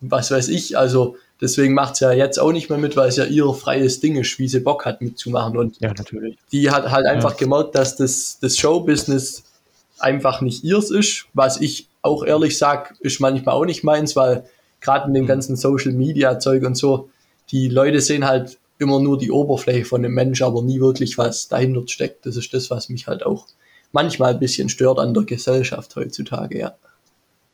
was weiß ich. Also deswegen macht sie ja jetzt auch nicht mehr mit, weil es ja ihr freies Ding ist, wie sie Bock hat mitzumachen. Und ja, natürlich. die hat halt einfach ja. gemerkt, dass das, das Showbusiness einfach nicht ihrs ist, was ich auch ehrlich sag, ist manchmal auch nicht meins, weil gerade in dem mhm. ganzen Social Media Zeug und so, die Leute sehen halt immer nur die Oberfläche von dem Mensch, aber nie wirklich, was dahinter steckt. Das ist das, was mich halt auch manchmal ein bisschen stört an der Gesellschaft heutzutage, ja.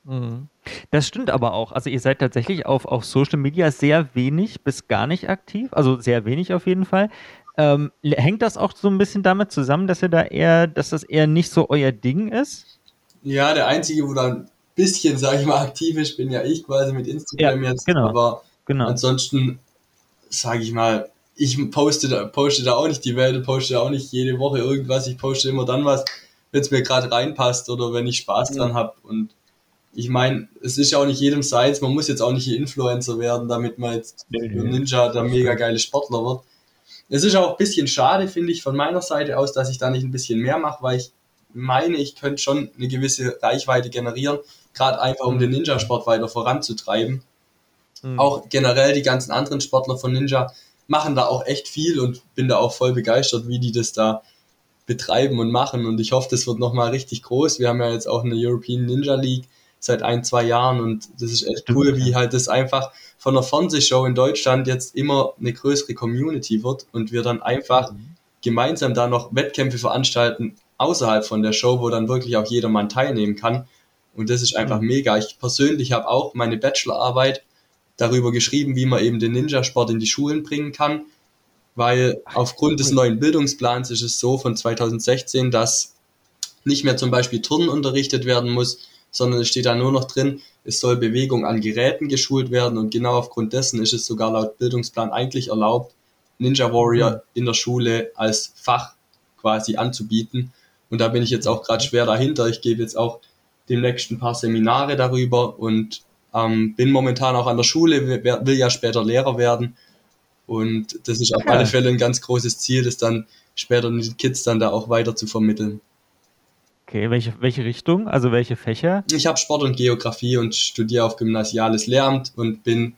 Mhm. Das stimmt aber auch. Also ihr seid tatsächlich auf, auf Social Media sehr wenig bis gar nicht aktiv, also sehr wenig auf jeden Fall. Ähm, hängt das auch so ein bisschen damit zusammen, dass ihr da eher, dass das eher nicht so euer Ding ist? Ja, der einzige, wo da ein bisschen, sage ich mal, aktiv ist, bin ja ich quasi mit Instagram ja, jetzt. Genau. Aber genau. ansonsten, sage ich mal, ich poste da, poste da auch nicht die Welt, poste da auch nicht jede Woche irgendwas. Ich poste immer dann was, wenn es mir gerade reinpasst oder wenn ich Spaß dran habe. Und ich meine, es ist ja auch nicht jedem seins, man muss jetzt auch nicht Influencer werden, damit man jetzt Ninja der mega geile Sportler wird. Es ist auch ein bisschen schade, finde ich, von meiner Seite aus, dass ich da nicht ein bisschen mehr mache, weil ich meine, ich könnte schon eine gewisse Reichweite generieren, gerade einfach um den Ninja-Sport weiter voranzutreiben. Mhm. Auch generell die ganzen anderen Sportler von Ninja machen da auch echt viel und bin da auch voll begeistert, wie die das da betreiben und machen. Und ich hoffe, das wird nochmal richtig groß. Wir haben ja jetzt auch eine European Ninja League seit ein, zwei Jahren und das ist echt cool, wie halt das einfach von der Fernsehshow in Deutschland jetzt immer eine größere Community wird und wir dann einfach mhm. gemeinsam da noch Wettkämpfe veranstalten außerhalb von der Show, wo dann wirklich auch jedermann teilnehmen kann. Und das ist einfach mhm. mega. Ich persönlich habe auch meine Bachelorarbeit darüber geschrieben, wie man eben den Ninja-Sport in die Schulen bringen kann weil aufgrund des neuen Bildungsplans ist es so von 2016, dass nicht mehr zum Beispiel Turnen unterrichtet werden muss, sondern es steht da nur noch drin, es soll Bewegung an Geräten geschult werden und genau aufgrund dessen ist es sogar laut Bildungsplan eigentlich erlaubt, Ninja Warrior mhm. in der Schule als Fach quasi anzubieten. Und da bin ich jetzt auch gerade schwer dahinter. Ich gebe jetzt auch demnächst ein paar Seminare darüber und ähm, bin momentan auch an der Schule, will, will ja später Lehrer werden. Und das ist auf ja. alle Fälle ein ganz großes Ziel, das dann später den Kids dann da auch weiter zu vermitteln. Okay, welche, welche Richtung? Also welche Fächer? Ich habe Sport und Geografie und studiere auf Gymnasiales Lehramt und bin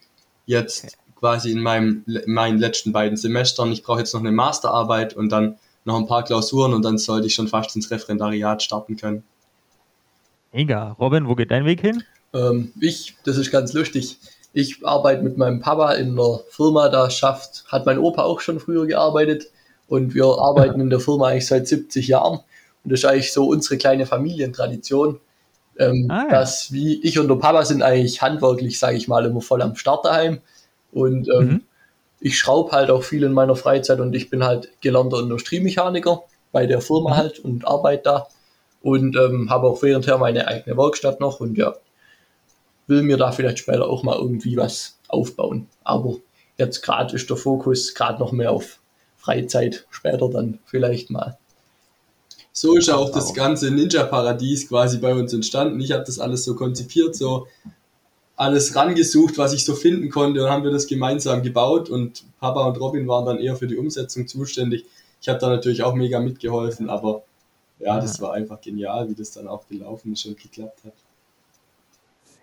jetzt okay. quasi in meinem, meinen letzten beiden Semestern. Ich brauche jetzt noch eine Masterarbeit und dann noch ein paar Klausuren und dann sollte ich schon fast ins Referendariat starten können. Mega. Robin, wo geht dein Weg hin? Ähm, ich, das ist ganz lustig. Ich arbeite mit meinem Papa in einer Firma, da schafft, hat mein Opa auch schon früher gearbeitet und wir arbeiten in der Firma eigentlich seit 70 Jahren. Und das ist eigentlich so unsere kleine Familientradition, ähm, ah, ja. dass wie ich und der Papa sind eigentlich handwerklich, sage ich mal, immer voll am Start daheim. Und ähm, mhm. ich schraube halt auch viel in meiner Freizeit und ich bin halt gelernter Industriemechaniker bei der Firma mhm. halt und arbeite da und ähm, habe auch währendher meine eigene Werkstatt noch und ja, will mir da vielleicht später auch mal irgendwie was aufbauen. Aber jetzt gerade ist der Fokus gerade noch mehr auf Freizeit, später dann vielleicht mal. So ist ja auch das ganze Ninja-Paradies quasi bei uns entstanden. Ich habe das alles so konzipiert, so alles rangesucht, was ich so finden konnte und haben wir das gemeinsam gebaut und Papa und Robin waren dann eher für die Umsetzung zuständig. Ich habe da natürlich auch mega mitgeholfen, aber ja, das war einfach genial, wie das dann auch gelaufen ist und geklappt hat.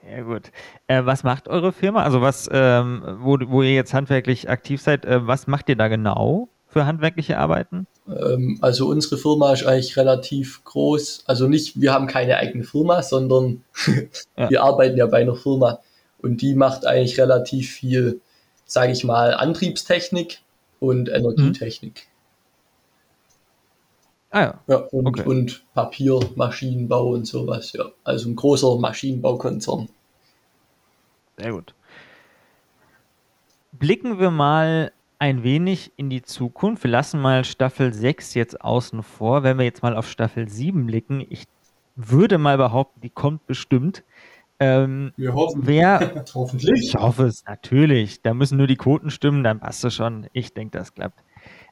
Sehr gut. Äh, was macht eure Firma? Also was, ähm, wo, wo ihr jetzt handwerklich aktiv seid, äh, was macht ihr da genau für handwerkliche Arbeiten? Ähm, also unsere Firma ist eigentlich relativ groß. Also nicht, wir haben keine eigene Firma, sondern ja. wir arbeiten ja bei einer Firma und die macht eigentlich relativ viel, sage ich mal, Antriebstechnik und Energietechnik. Mhm. Ah ja. ja und, okay. und Papiermaschinenbau und sowas, ja. Also ein großer Maschinenbaukonzern. Sehr gut. Blicken wir mal ein wenig in die Zukunft. Wir lassen mal Staffel 6 jetzt außen vor. Wenn wir jetzt mal auf Staffel 7 blicken, ich würde mal behaupten, die kommt bestimmt. Ähm, wir hoffen. Wer, Hoffentlich. Ich hoffe es, natürlich. Da müssen nur die Quoten stimmen, dann passt es schon. Ich denke, das klappt.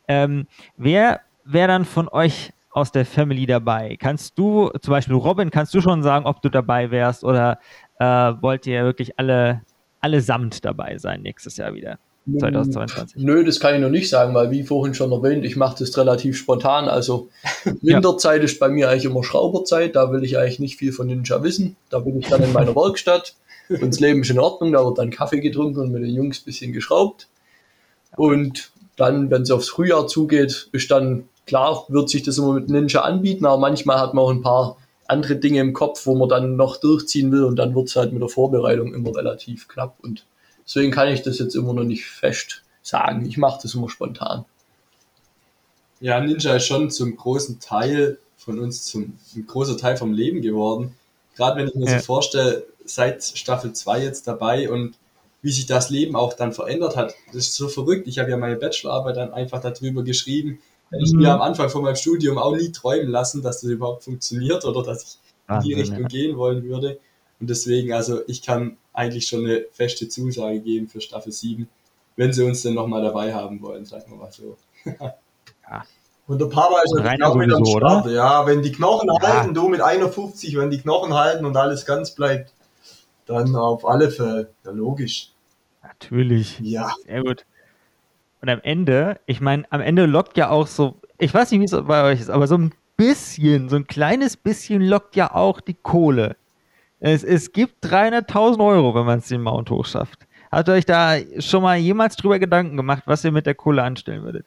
Ähm, wer wäre dann von euch aus der Family dabei? Kannst du, zum Beispiel Robin, kannst du schon sagen, ob du dabei wärst oder äh, wollt ihr wirklich alle allesamt dabei sein nächstes Jahr wieder? 2022? Nö, das kann ich noch nicht sagen, weil wie vorhin schon erwähnt, ich mache das relativ spontan. Also Winterzeit ja. ist bei mir eigentlich immer Schrauberzeit, da will ich eigentlich nicht viel von Ninja wissen. Da bin ich dann in meiner Werkstatt und das Leben ist in Ordnung, da wird dann Kaffee getrunken und mit den Jungs ein bisschen geschraubt. Und dann, wenn es aufs Frühjahr zugeht, ist dann klar, wird sich das immer mit Ninja anbieten, aber manchmal hat man auch ein paar andere Dinge im Kopf, wo man dann noch durchziehen will und dann wird es halt mit der Vorbereitung immer relativ knapp und deswegen kann ich das jetzt immer noch nicht fest sagen. Ich mache das immer spontan. Ja, Ninja ist schon zum großen Teil von uns zum ein großer Teil vom Leben geworden. Gerade wenn ich mir ja. so vorstelle, seit Staffel 2 jetzt dabei und wie sich das Leben auch dann verändert hat. Das ist so verrückt. Ich habe ja meine Bachelorarbeit dann einfach darüber geschrieben. Hätte ich mir mhm. am Anfang von meinem Studium auch nie träumen lassen, dass das überhaupt funktioniert oder dass ich in die Richtung ja. gehen wollen würde. Und deswegen, also ich kann eigentlich schon eine feste Zusage geben für Staffel 7, wenn sie uns denn nochmal dabei haben wollen, sagen wir mal so. ja. Und der Papa ist natürlich auch mit am Start. Oder? Ja, wenn die Knochen ja. halten, du mit 51, wenn die Knochen halten und alles ganz bleibt, dann auf alle Fälle. Ja, logisch. Natürlich. Ja. Sehr gut. Und am Ende, ich meine, am Ende lockt ja auch so, ich weiß nicht, wie es bei euch ist, aber so ein bisschen, so ein kleines bisschen lockt ja auch die Kohle. Es, es gibt 300.000 Euro, wenn man es den Mount hoch schafft. Habt ihr euch da schon mal jemals drüber Gedanken gemacht, was ihr mit der Kohle anstellen würdet?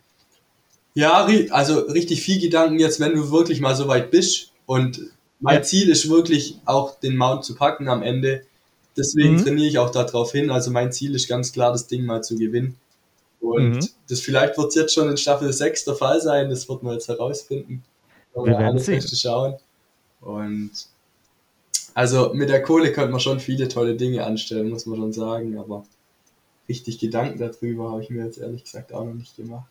Ja, also richtig viel Gedanken jetzt, wenn du wirklich mal so weit bist. Und mein ja. Ziel ist wirklich auch den Mount zu packen am Ende. Deswegen mhm. trainiere ich auch darauf hin. Also mein Ziel ist ganz klar, das Ding mal zu gewinnen. Und mhm. das vielleicht wird es jetzt schon in Staffel 6 der Fall sein, das wird man jetzt herausfinden. Wir werden alle sehen. schauen. Und also mit der Kohle könnte man schon viele tolle Dinge anstellen, muss man schon sagen, aber richtig Gedanken darüber habe ich mir jetzt ehrlich gesagt auch noch nicht gemacht.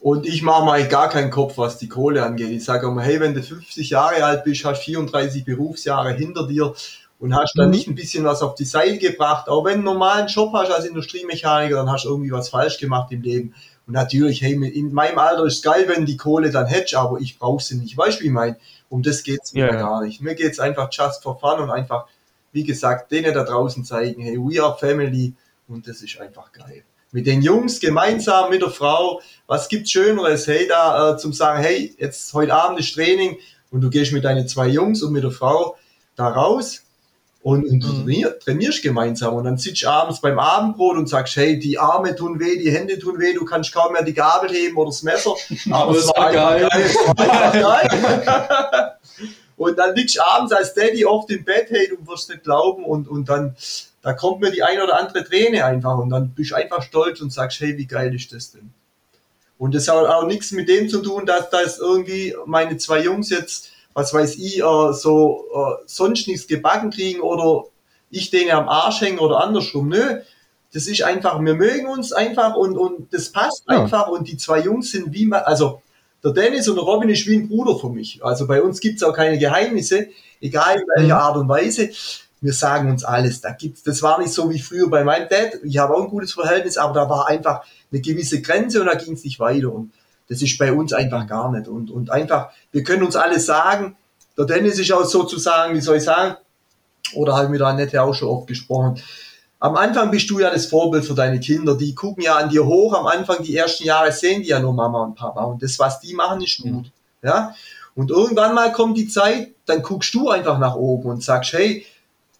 Und ich mache mal gar keinen Kopf, was die Kohle angeht. Ich sage immer, hey, wenn du 50 Jahre alt bist, hast 34 Berufsjahre hinter dir und hast dann mhm. nicht ein bisschen was auf die Seite gebracht. Auch wenn du einen normalen Job hast als Industriemechaniker, dann hast du irgendwie was falsch gemacht im Leben. Und natürlich, hey, in meinem Alter ist es geil, wenn die Kohle dann hättest, aber ich brauche sie nicht. Weißt du, wie ich meine? Um das geht's mir ja. gar nicht. Mir geht's einfach just for fun und einfach, wie gesagt, denen da draußen zeigen, hey, we are family und das ist einfach geil. Mit den Jungs gemeinsam mit der Frau, was gibt's Schöneres, hey, da äh, zum sagen, hey, jetzt heute Abend ist Training und du gehst mit deinen zwei Jungs und mit der Frau da raus und, und mhm. du trainierst gemeinsam und dann sitzt du abends beim Abendbrot und sagst, hey, die Arme tun weh, die Hände tun weh, du kannst kaum mehr die Gabel heben oder das Messer. Aber es war geil. geil. geil. und dann liegst du abends als Daddy oft im Bett, hey, du wirst nicht glauben und, und dann, da kommt mir die eine oder andere Träne einfach und dann bist du einfach stolz und sagst, hey, wie geil ist das denn? Und das hat auch nichts mit dem zu tun, dass das irgendwie meine zwei Jungs jetzt was weiß ich, äh, so äh, sonst nichts gebacken kriegen oder ich denen am Arsch hängen oder andersrum. Nö, das ist einfach, wir mögen uns einfach und, und das passt ja. einfach und die zwei Jungs sind wie, also der Dennis und der Robin ist wie ein Bruder für mich. Also bei uns gibt's auch keine Geheimnisse, egal in welcher mhm. Art und Weise. Wir sagen uns alles. Da gibt's, das war nicht so wie früher bei meinem Dad. Ich habe auch ein gutes Verhältnis, aber da war einfach eine gewisse Grenze und da ging's nicht weiter. Und das ist bei uns einfach gar nicht. Und, und einfach, wir können uns alles sagen. Der Dennis ist auch sozusagen, wie soll ich sagen, oder habe ich mit der Annette auch schon oft gesprochen. Am Anfang bist du ja das Vorbild für deine Kinder. Die gucken ja an dir hoch. Am Anfang, die ersten Jahre sehen die ja nur Mama und Papa. Und das, was die machen, ist gut. Ja. Und irgendwann mal kommt die Zeit, dann guckst du einfach nach oben und sagst, hey,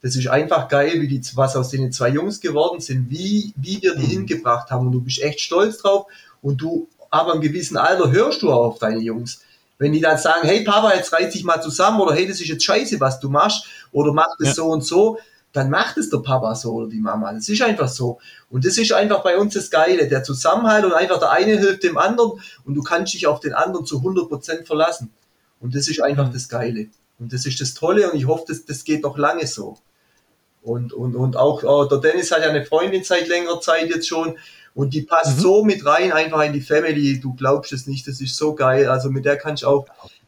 das ist einfach geil, wie die, was aus den zwei Jungs geworden sind, wie, wie wir die mhm. hingebracht haben. Und du bist echt stolz drauf und du aber im gewissen Alter hörst du auf deine Jungs. Wenn die dann sagen, hey Papa, jetzt reiß dich mal zusammen oder hey, das ist jetzt scheiße, was du machst oder mach das ja. so und so, dann macht es der Papa so oder die Mama. Das ist einfach so. Und das ist einfach bei uns das Geile, der Zusammenhalt und einfach der eine hilft dem anderen und du kannst dich auf den anderen zu 100% verlassen. Und das ist einfach mhm. das Geile. Und das ist das Tolle und ich hoffe, das, das geht noch lange so. Und, und, und auch oh, der Dennis hat ja eine Freundin seit längerer Zeit jetzt schon und die passt mhm. so mit rein, einfach in die Family. Du glaubst es nicht, das ist so geil. Also mit der kannst du auch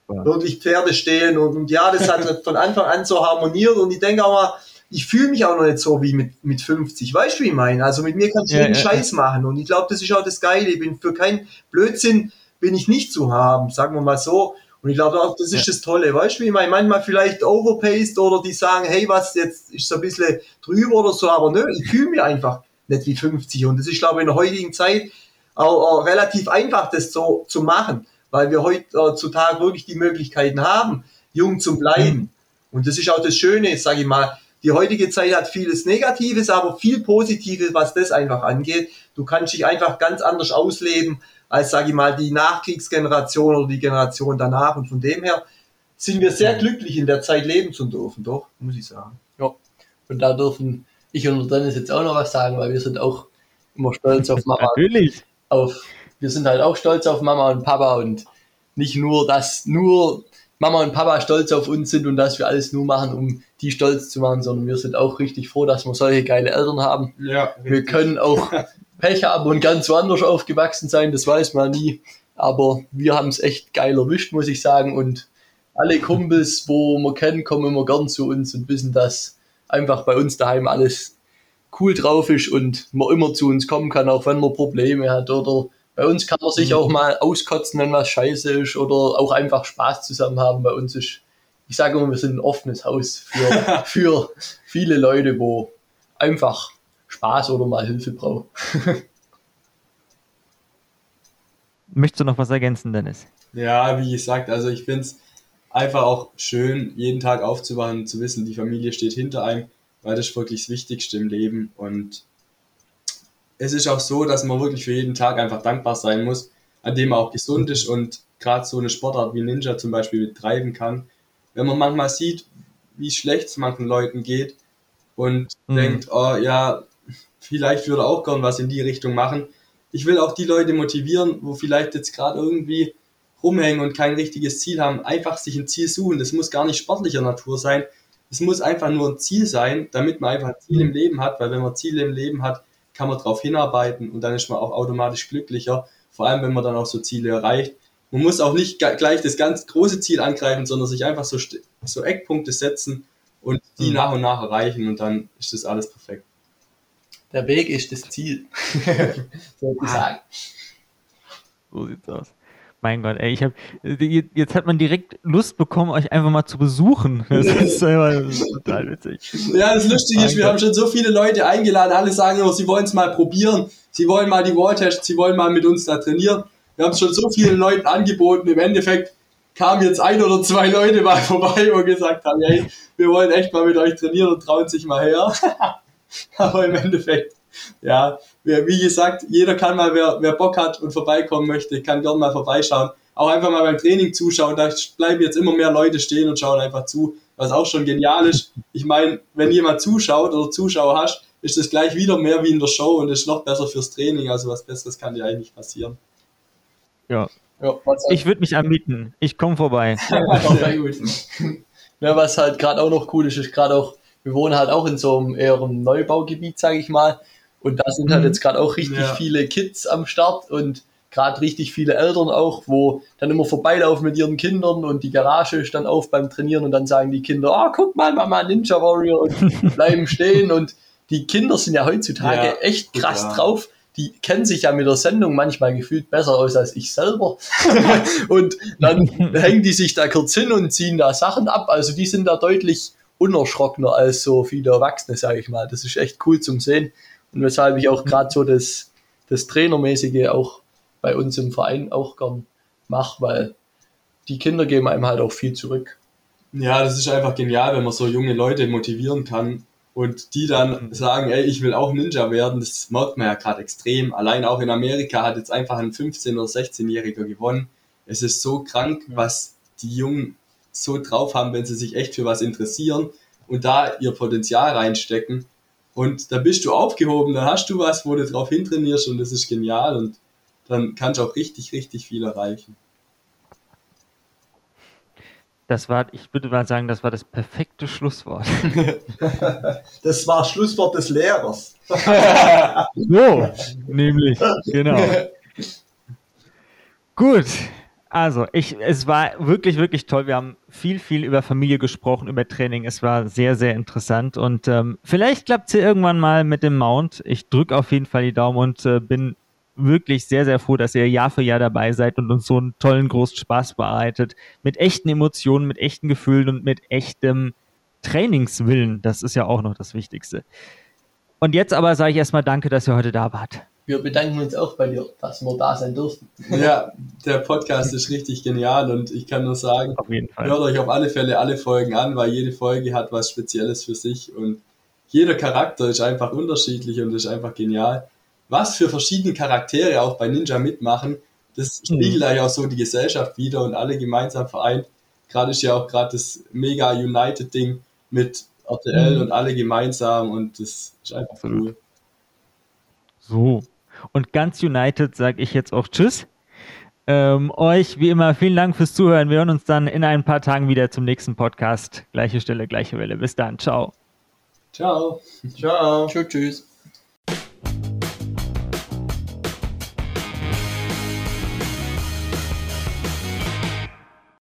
ja. wirklich Pferde stehlen. Und, und, ja, das hat von Anfang an so harmoniert. Und ich denke auch mal, ich fühle mich auch noch nicht so wie mit, mit 50. Weißt du, wie ich meine? Also mit mir kannst du ja, jeden ja, Scheiß machen. Und ich glaube, das ist auch das Geile. Ich bin für keinen Blödsinn bin ich nicht zu haben, sagen wir mal so. Und ich glaube auch, das ist das Tolle. Weißt du, wie ich meine? Manchmal vielleicht overpaced oder die sagen, hey, was, jetzt ist so ein bisschen drüber oder so. Aber nö, ich fühle mich einfach nicht wie 50. Und das ist, glaube ich, in der heutigen Zeit auch, auch relativ einfach, das so zu machen, weil wir heutzutage wirklich die Möglichkeiten haben, jung zu bleiben. Und das ist auch das Schöne, sage ich mal. Die heutige Zeit hat vieles Negatives, aber viel Positives, was das einfach angeht. Du kannst dich einfach ganz anders ausleben als, sage ich mal, die Nachkriegsgeneration oder die Generation danach. Und von dem her sind wir sehr glücklich, in der Zeit leben zu dürfen, doch, muss ich sagen. Ja, und da dürfen ich und Dennis jetzt auch noch was sagen, weil wir sind auch immer stolz auf Mama. Natürlich. Auf, wir sind halt auch stolz auf Mama und Papa und nicht nur, dass nur Mama und Papa stolz auf uns sind und dass wir alles nur machen, um die stolz zu machen, sondern wir sind auch richtig froh, dass wir solche geile Eltern haben. Ja, wir können auch Pech haben und ganz woanders aufgewachsen sein, das weiß man nie. Aber wir haben es echt geil erwischt, muss ich sagen. Und alle Kumpels, wo wir kennen, kommen immer gern zu uns und wissen, dass einfach bei uns daheim alles cool drauf ist und man immer zu uns kommen kann, auch wenn man Probleme hat oder bei uns kann man sich mhm. auch mal auskotzen, wenn was scheiße ist oder auch einfach Spaß zusammen haben. Bei uns ist, ich sage immer, wir sind ein offenes Haus für, für viele Leute, wo einfach Spaß oder mal Hilfe brauchen. Möchtest du noch was ergänzen, Dennis? Ja, wie gesagt, also ich finde es einfach auch schön, jeden Tag aufzuwachen, zu wissen, die Familie steht hinter einem, weil das ist wirklich das Wichtigste im Leben. Und es ist auch so, dass man wirklich für jeden Tag einfach dankbar sein muss, an dem man auch gesund ist und gerade so eine Sportart wie Ninja zum Beispiel betreiben kann. Wenn man manchmal sieht, wie schlecht es manchen Leuten geht und mhm. denkt, oh ja, vielleicht würde auch gern was in die Richtung machen. Ich will auch die Leute motivieren, wo vielleicht jetzt gerade irgendwie rumhängen und kein richtiges Ziel haben, einfach sich ein Ziel suchen. Das muss gar nicht sportlicher Natur sein. Es muss einfach nur ein Ziel sein, damit man einfach ein Ziel im Leben hat, weil wenn man Ziele im Leben hat, kann man darauf hinarbeiten und dann ist man auch automatisch glücklicher vor allem wenn man dann auch so Ziele erreicht. Man muss auch nicht gleich das ganz große Ziel angreifen, sondern sich einfach so, so Eckpunkte setzen und die mhm. nach und nach erreichen und dann ist das alles perfekt. Der Weg ist das Ziel. So sieht's aus. Mein Gott, ey, ich habe jetzt hat man direkt Lust bekommen, euch einfach mal zu besuchen. Das ist, total witzig. Ja, das Lustige ist, wir haben schon so viele Leute eingeladen, alle sagen immer, sie wollen es mal probieren, sie wollen mal die Walltests, sie wollen mal mit uns da trainieren. Wir haben es schon so vielen Leuten angeboten. Im Endeffekt kamen jetzt ein oder zwei Leute mal vorbei und gesagt haben, hey, wir wollen echt mal mit euch trainieren und trauen sich mal her. Aber im Endeffekt ja, wie gesagt, jeder kann mal, wer, wer Bock hat und vorbeikommen möchte, kann gerne mal vorbeischauen. Auch einfach mal beim Training zuschauen. Da bleiben jetzt immer mehr Leute stehen und schauen einfach zu, was auch schon genial ist. Ich meine, wenn jemand zuschaut oder Zuschauer hast, ist das gleich wieder mehr wie in der Show und ist noch besser fürs Training. Also was Besseres kann dir eigentlich passieren. Ja. ja ich würde mich anbieten. Ich komme vorbei. Sehr gut. Ja, was halt gerade auch noch cool ist, ist gerade auch, wir wohnen halt auch in so einem eher einem Neubaugebiet, sage ich mal. Und da sind halt mhm. jetzt gerade auch richtig ja. viele Kids am Start und gerade richtig viele Eltern auch, wo dann immer vorbeilaufen mit ihren Kindern und die Garage ist dann auf beim Trainieren und dann sagen die Kinder, ah, oh, guck mal, Mama Ninja Warrior und bleiben stehen und die Kinder sind ja heutzutage ja, echt krass ja. drauf. Die kennen sich ja mit der Sendung manchmal gefühlt besser aus als ich selber. und dann hängen die sich da kurz hin und ziehen da Sachen ab. Also die sind da deutlich unerschrockener als so viele Erwachsene, sage ich mal. Das ist echt cool zum Sehen. Und weshalb ich auch gerade so das, das Trainermäßige auch bei uns im Verein auch gern mache, weil die Kinder geben einem halt auch viel zurück. Ja, das ist einfach genial, wenn man so junge Leute motivieren kann und die dann mhm. sagen, ey, ich will auch Ninja werden. Das merkt man ja gerade extrem. Allein auch in Amerika hat jetzt einfach ein 15- oder 16-Jähriger gewonnen. Es ist so krank, was die Jungen so drauf haben, wenn sie sich echt für was interessieren und da ihr Potenzial reinstecken. Und da bist du aufgehoben, dann hast du was, wo du drauf hintrainierst und das ist genial und dann kannst du auch richtig, richtig viel erreichen. Das war, ich würde mal sagen, das war das perfekte Schlusswort. das war Schlusswort des Lehrers. so, nämlich, genau. Gut, also, ich, es war wirklich, wirklich toll. Wir haben viel, viel über Familie gesprochen, über Training. Es war sehr, sehr interessant. Und ähm, vielleicht klappt es irgendwann mal mit dem Mount. Ich drücke auf jeden Fall die Daumen und äh, bin wirklich sehr, sehr froh, dass ihr Jahr für Jahr dabei seid und uns so einen tollen, großen Spaß bereitet. Mit echten Emotionen, mit echten Gefühlen und mit echtem Trainingswillen. Das ist ja auch noch das Wichtigste. Und jetzt aber sage ich erstmal Danke, dass ihr heute da wart wir bedanken uns auch bei dir, dass wir da sein durften. Ja, der Podcast ist richtig genial und ich kann nur sagen, hört euch auf alle Fälle alle Folgen an, weil jede Folge hat was Spezielles für sich und jeder Charakter ist einfach unterschiedlich und ist einfach genial. Was für verschiedene Charaktere auch bei Ninja mitmachen, das mhm. spiegelt mhm. eigentlich auch so die Gesellschaft wieder und alle gemeinsam vereint. Gerade ist ja auch gerade das mega United Ding mit RTL mhm. und alle gemeinsam und das ist einfach cool. So, und ganz United sage ich jetzt auch Tschüss. Ähm, euch wie immer vielen Dank fürs Zuhören. Wir hören uns dann in ein paar Tagen wieder zum nächsten Podcast. Gleiche Stelle, gleiche Welle. Bis dann. Ciao. Ciao. Ciao. Tschüss. tschüss.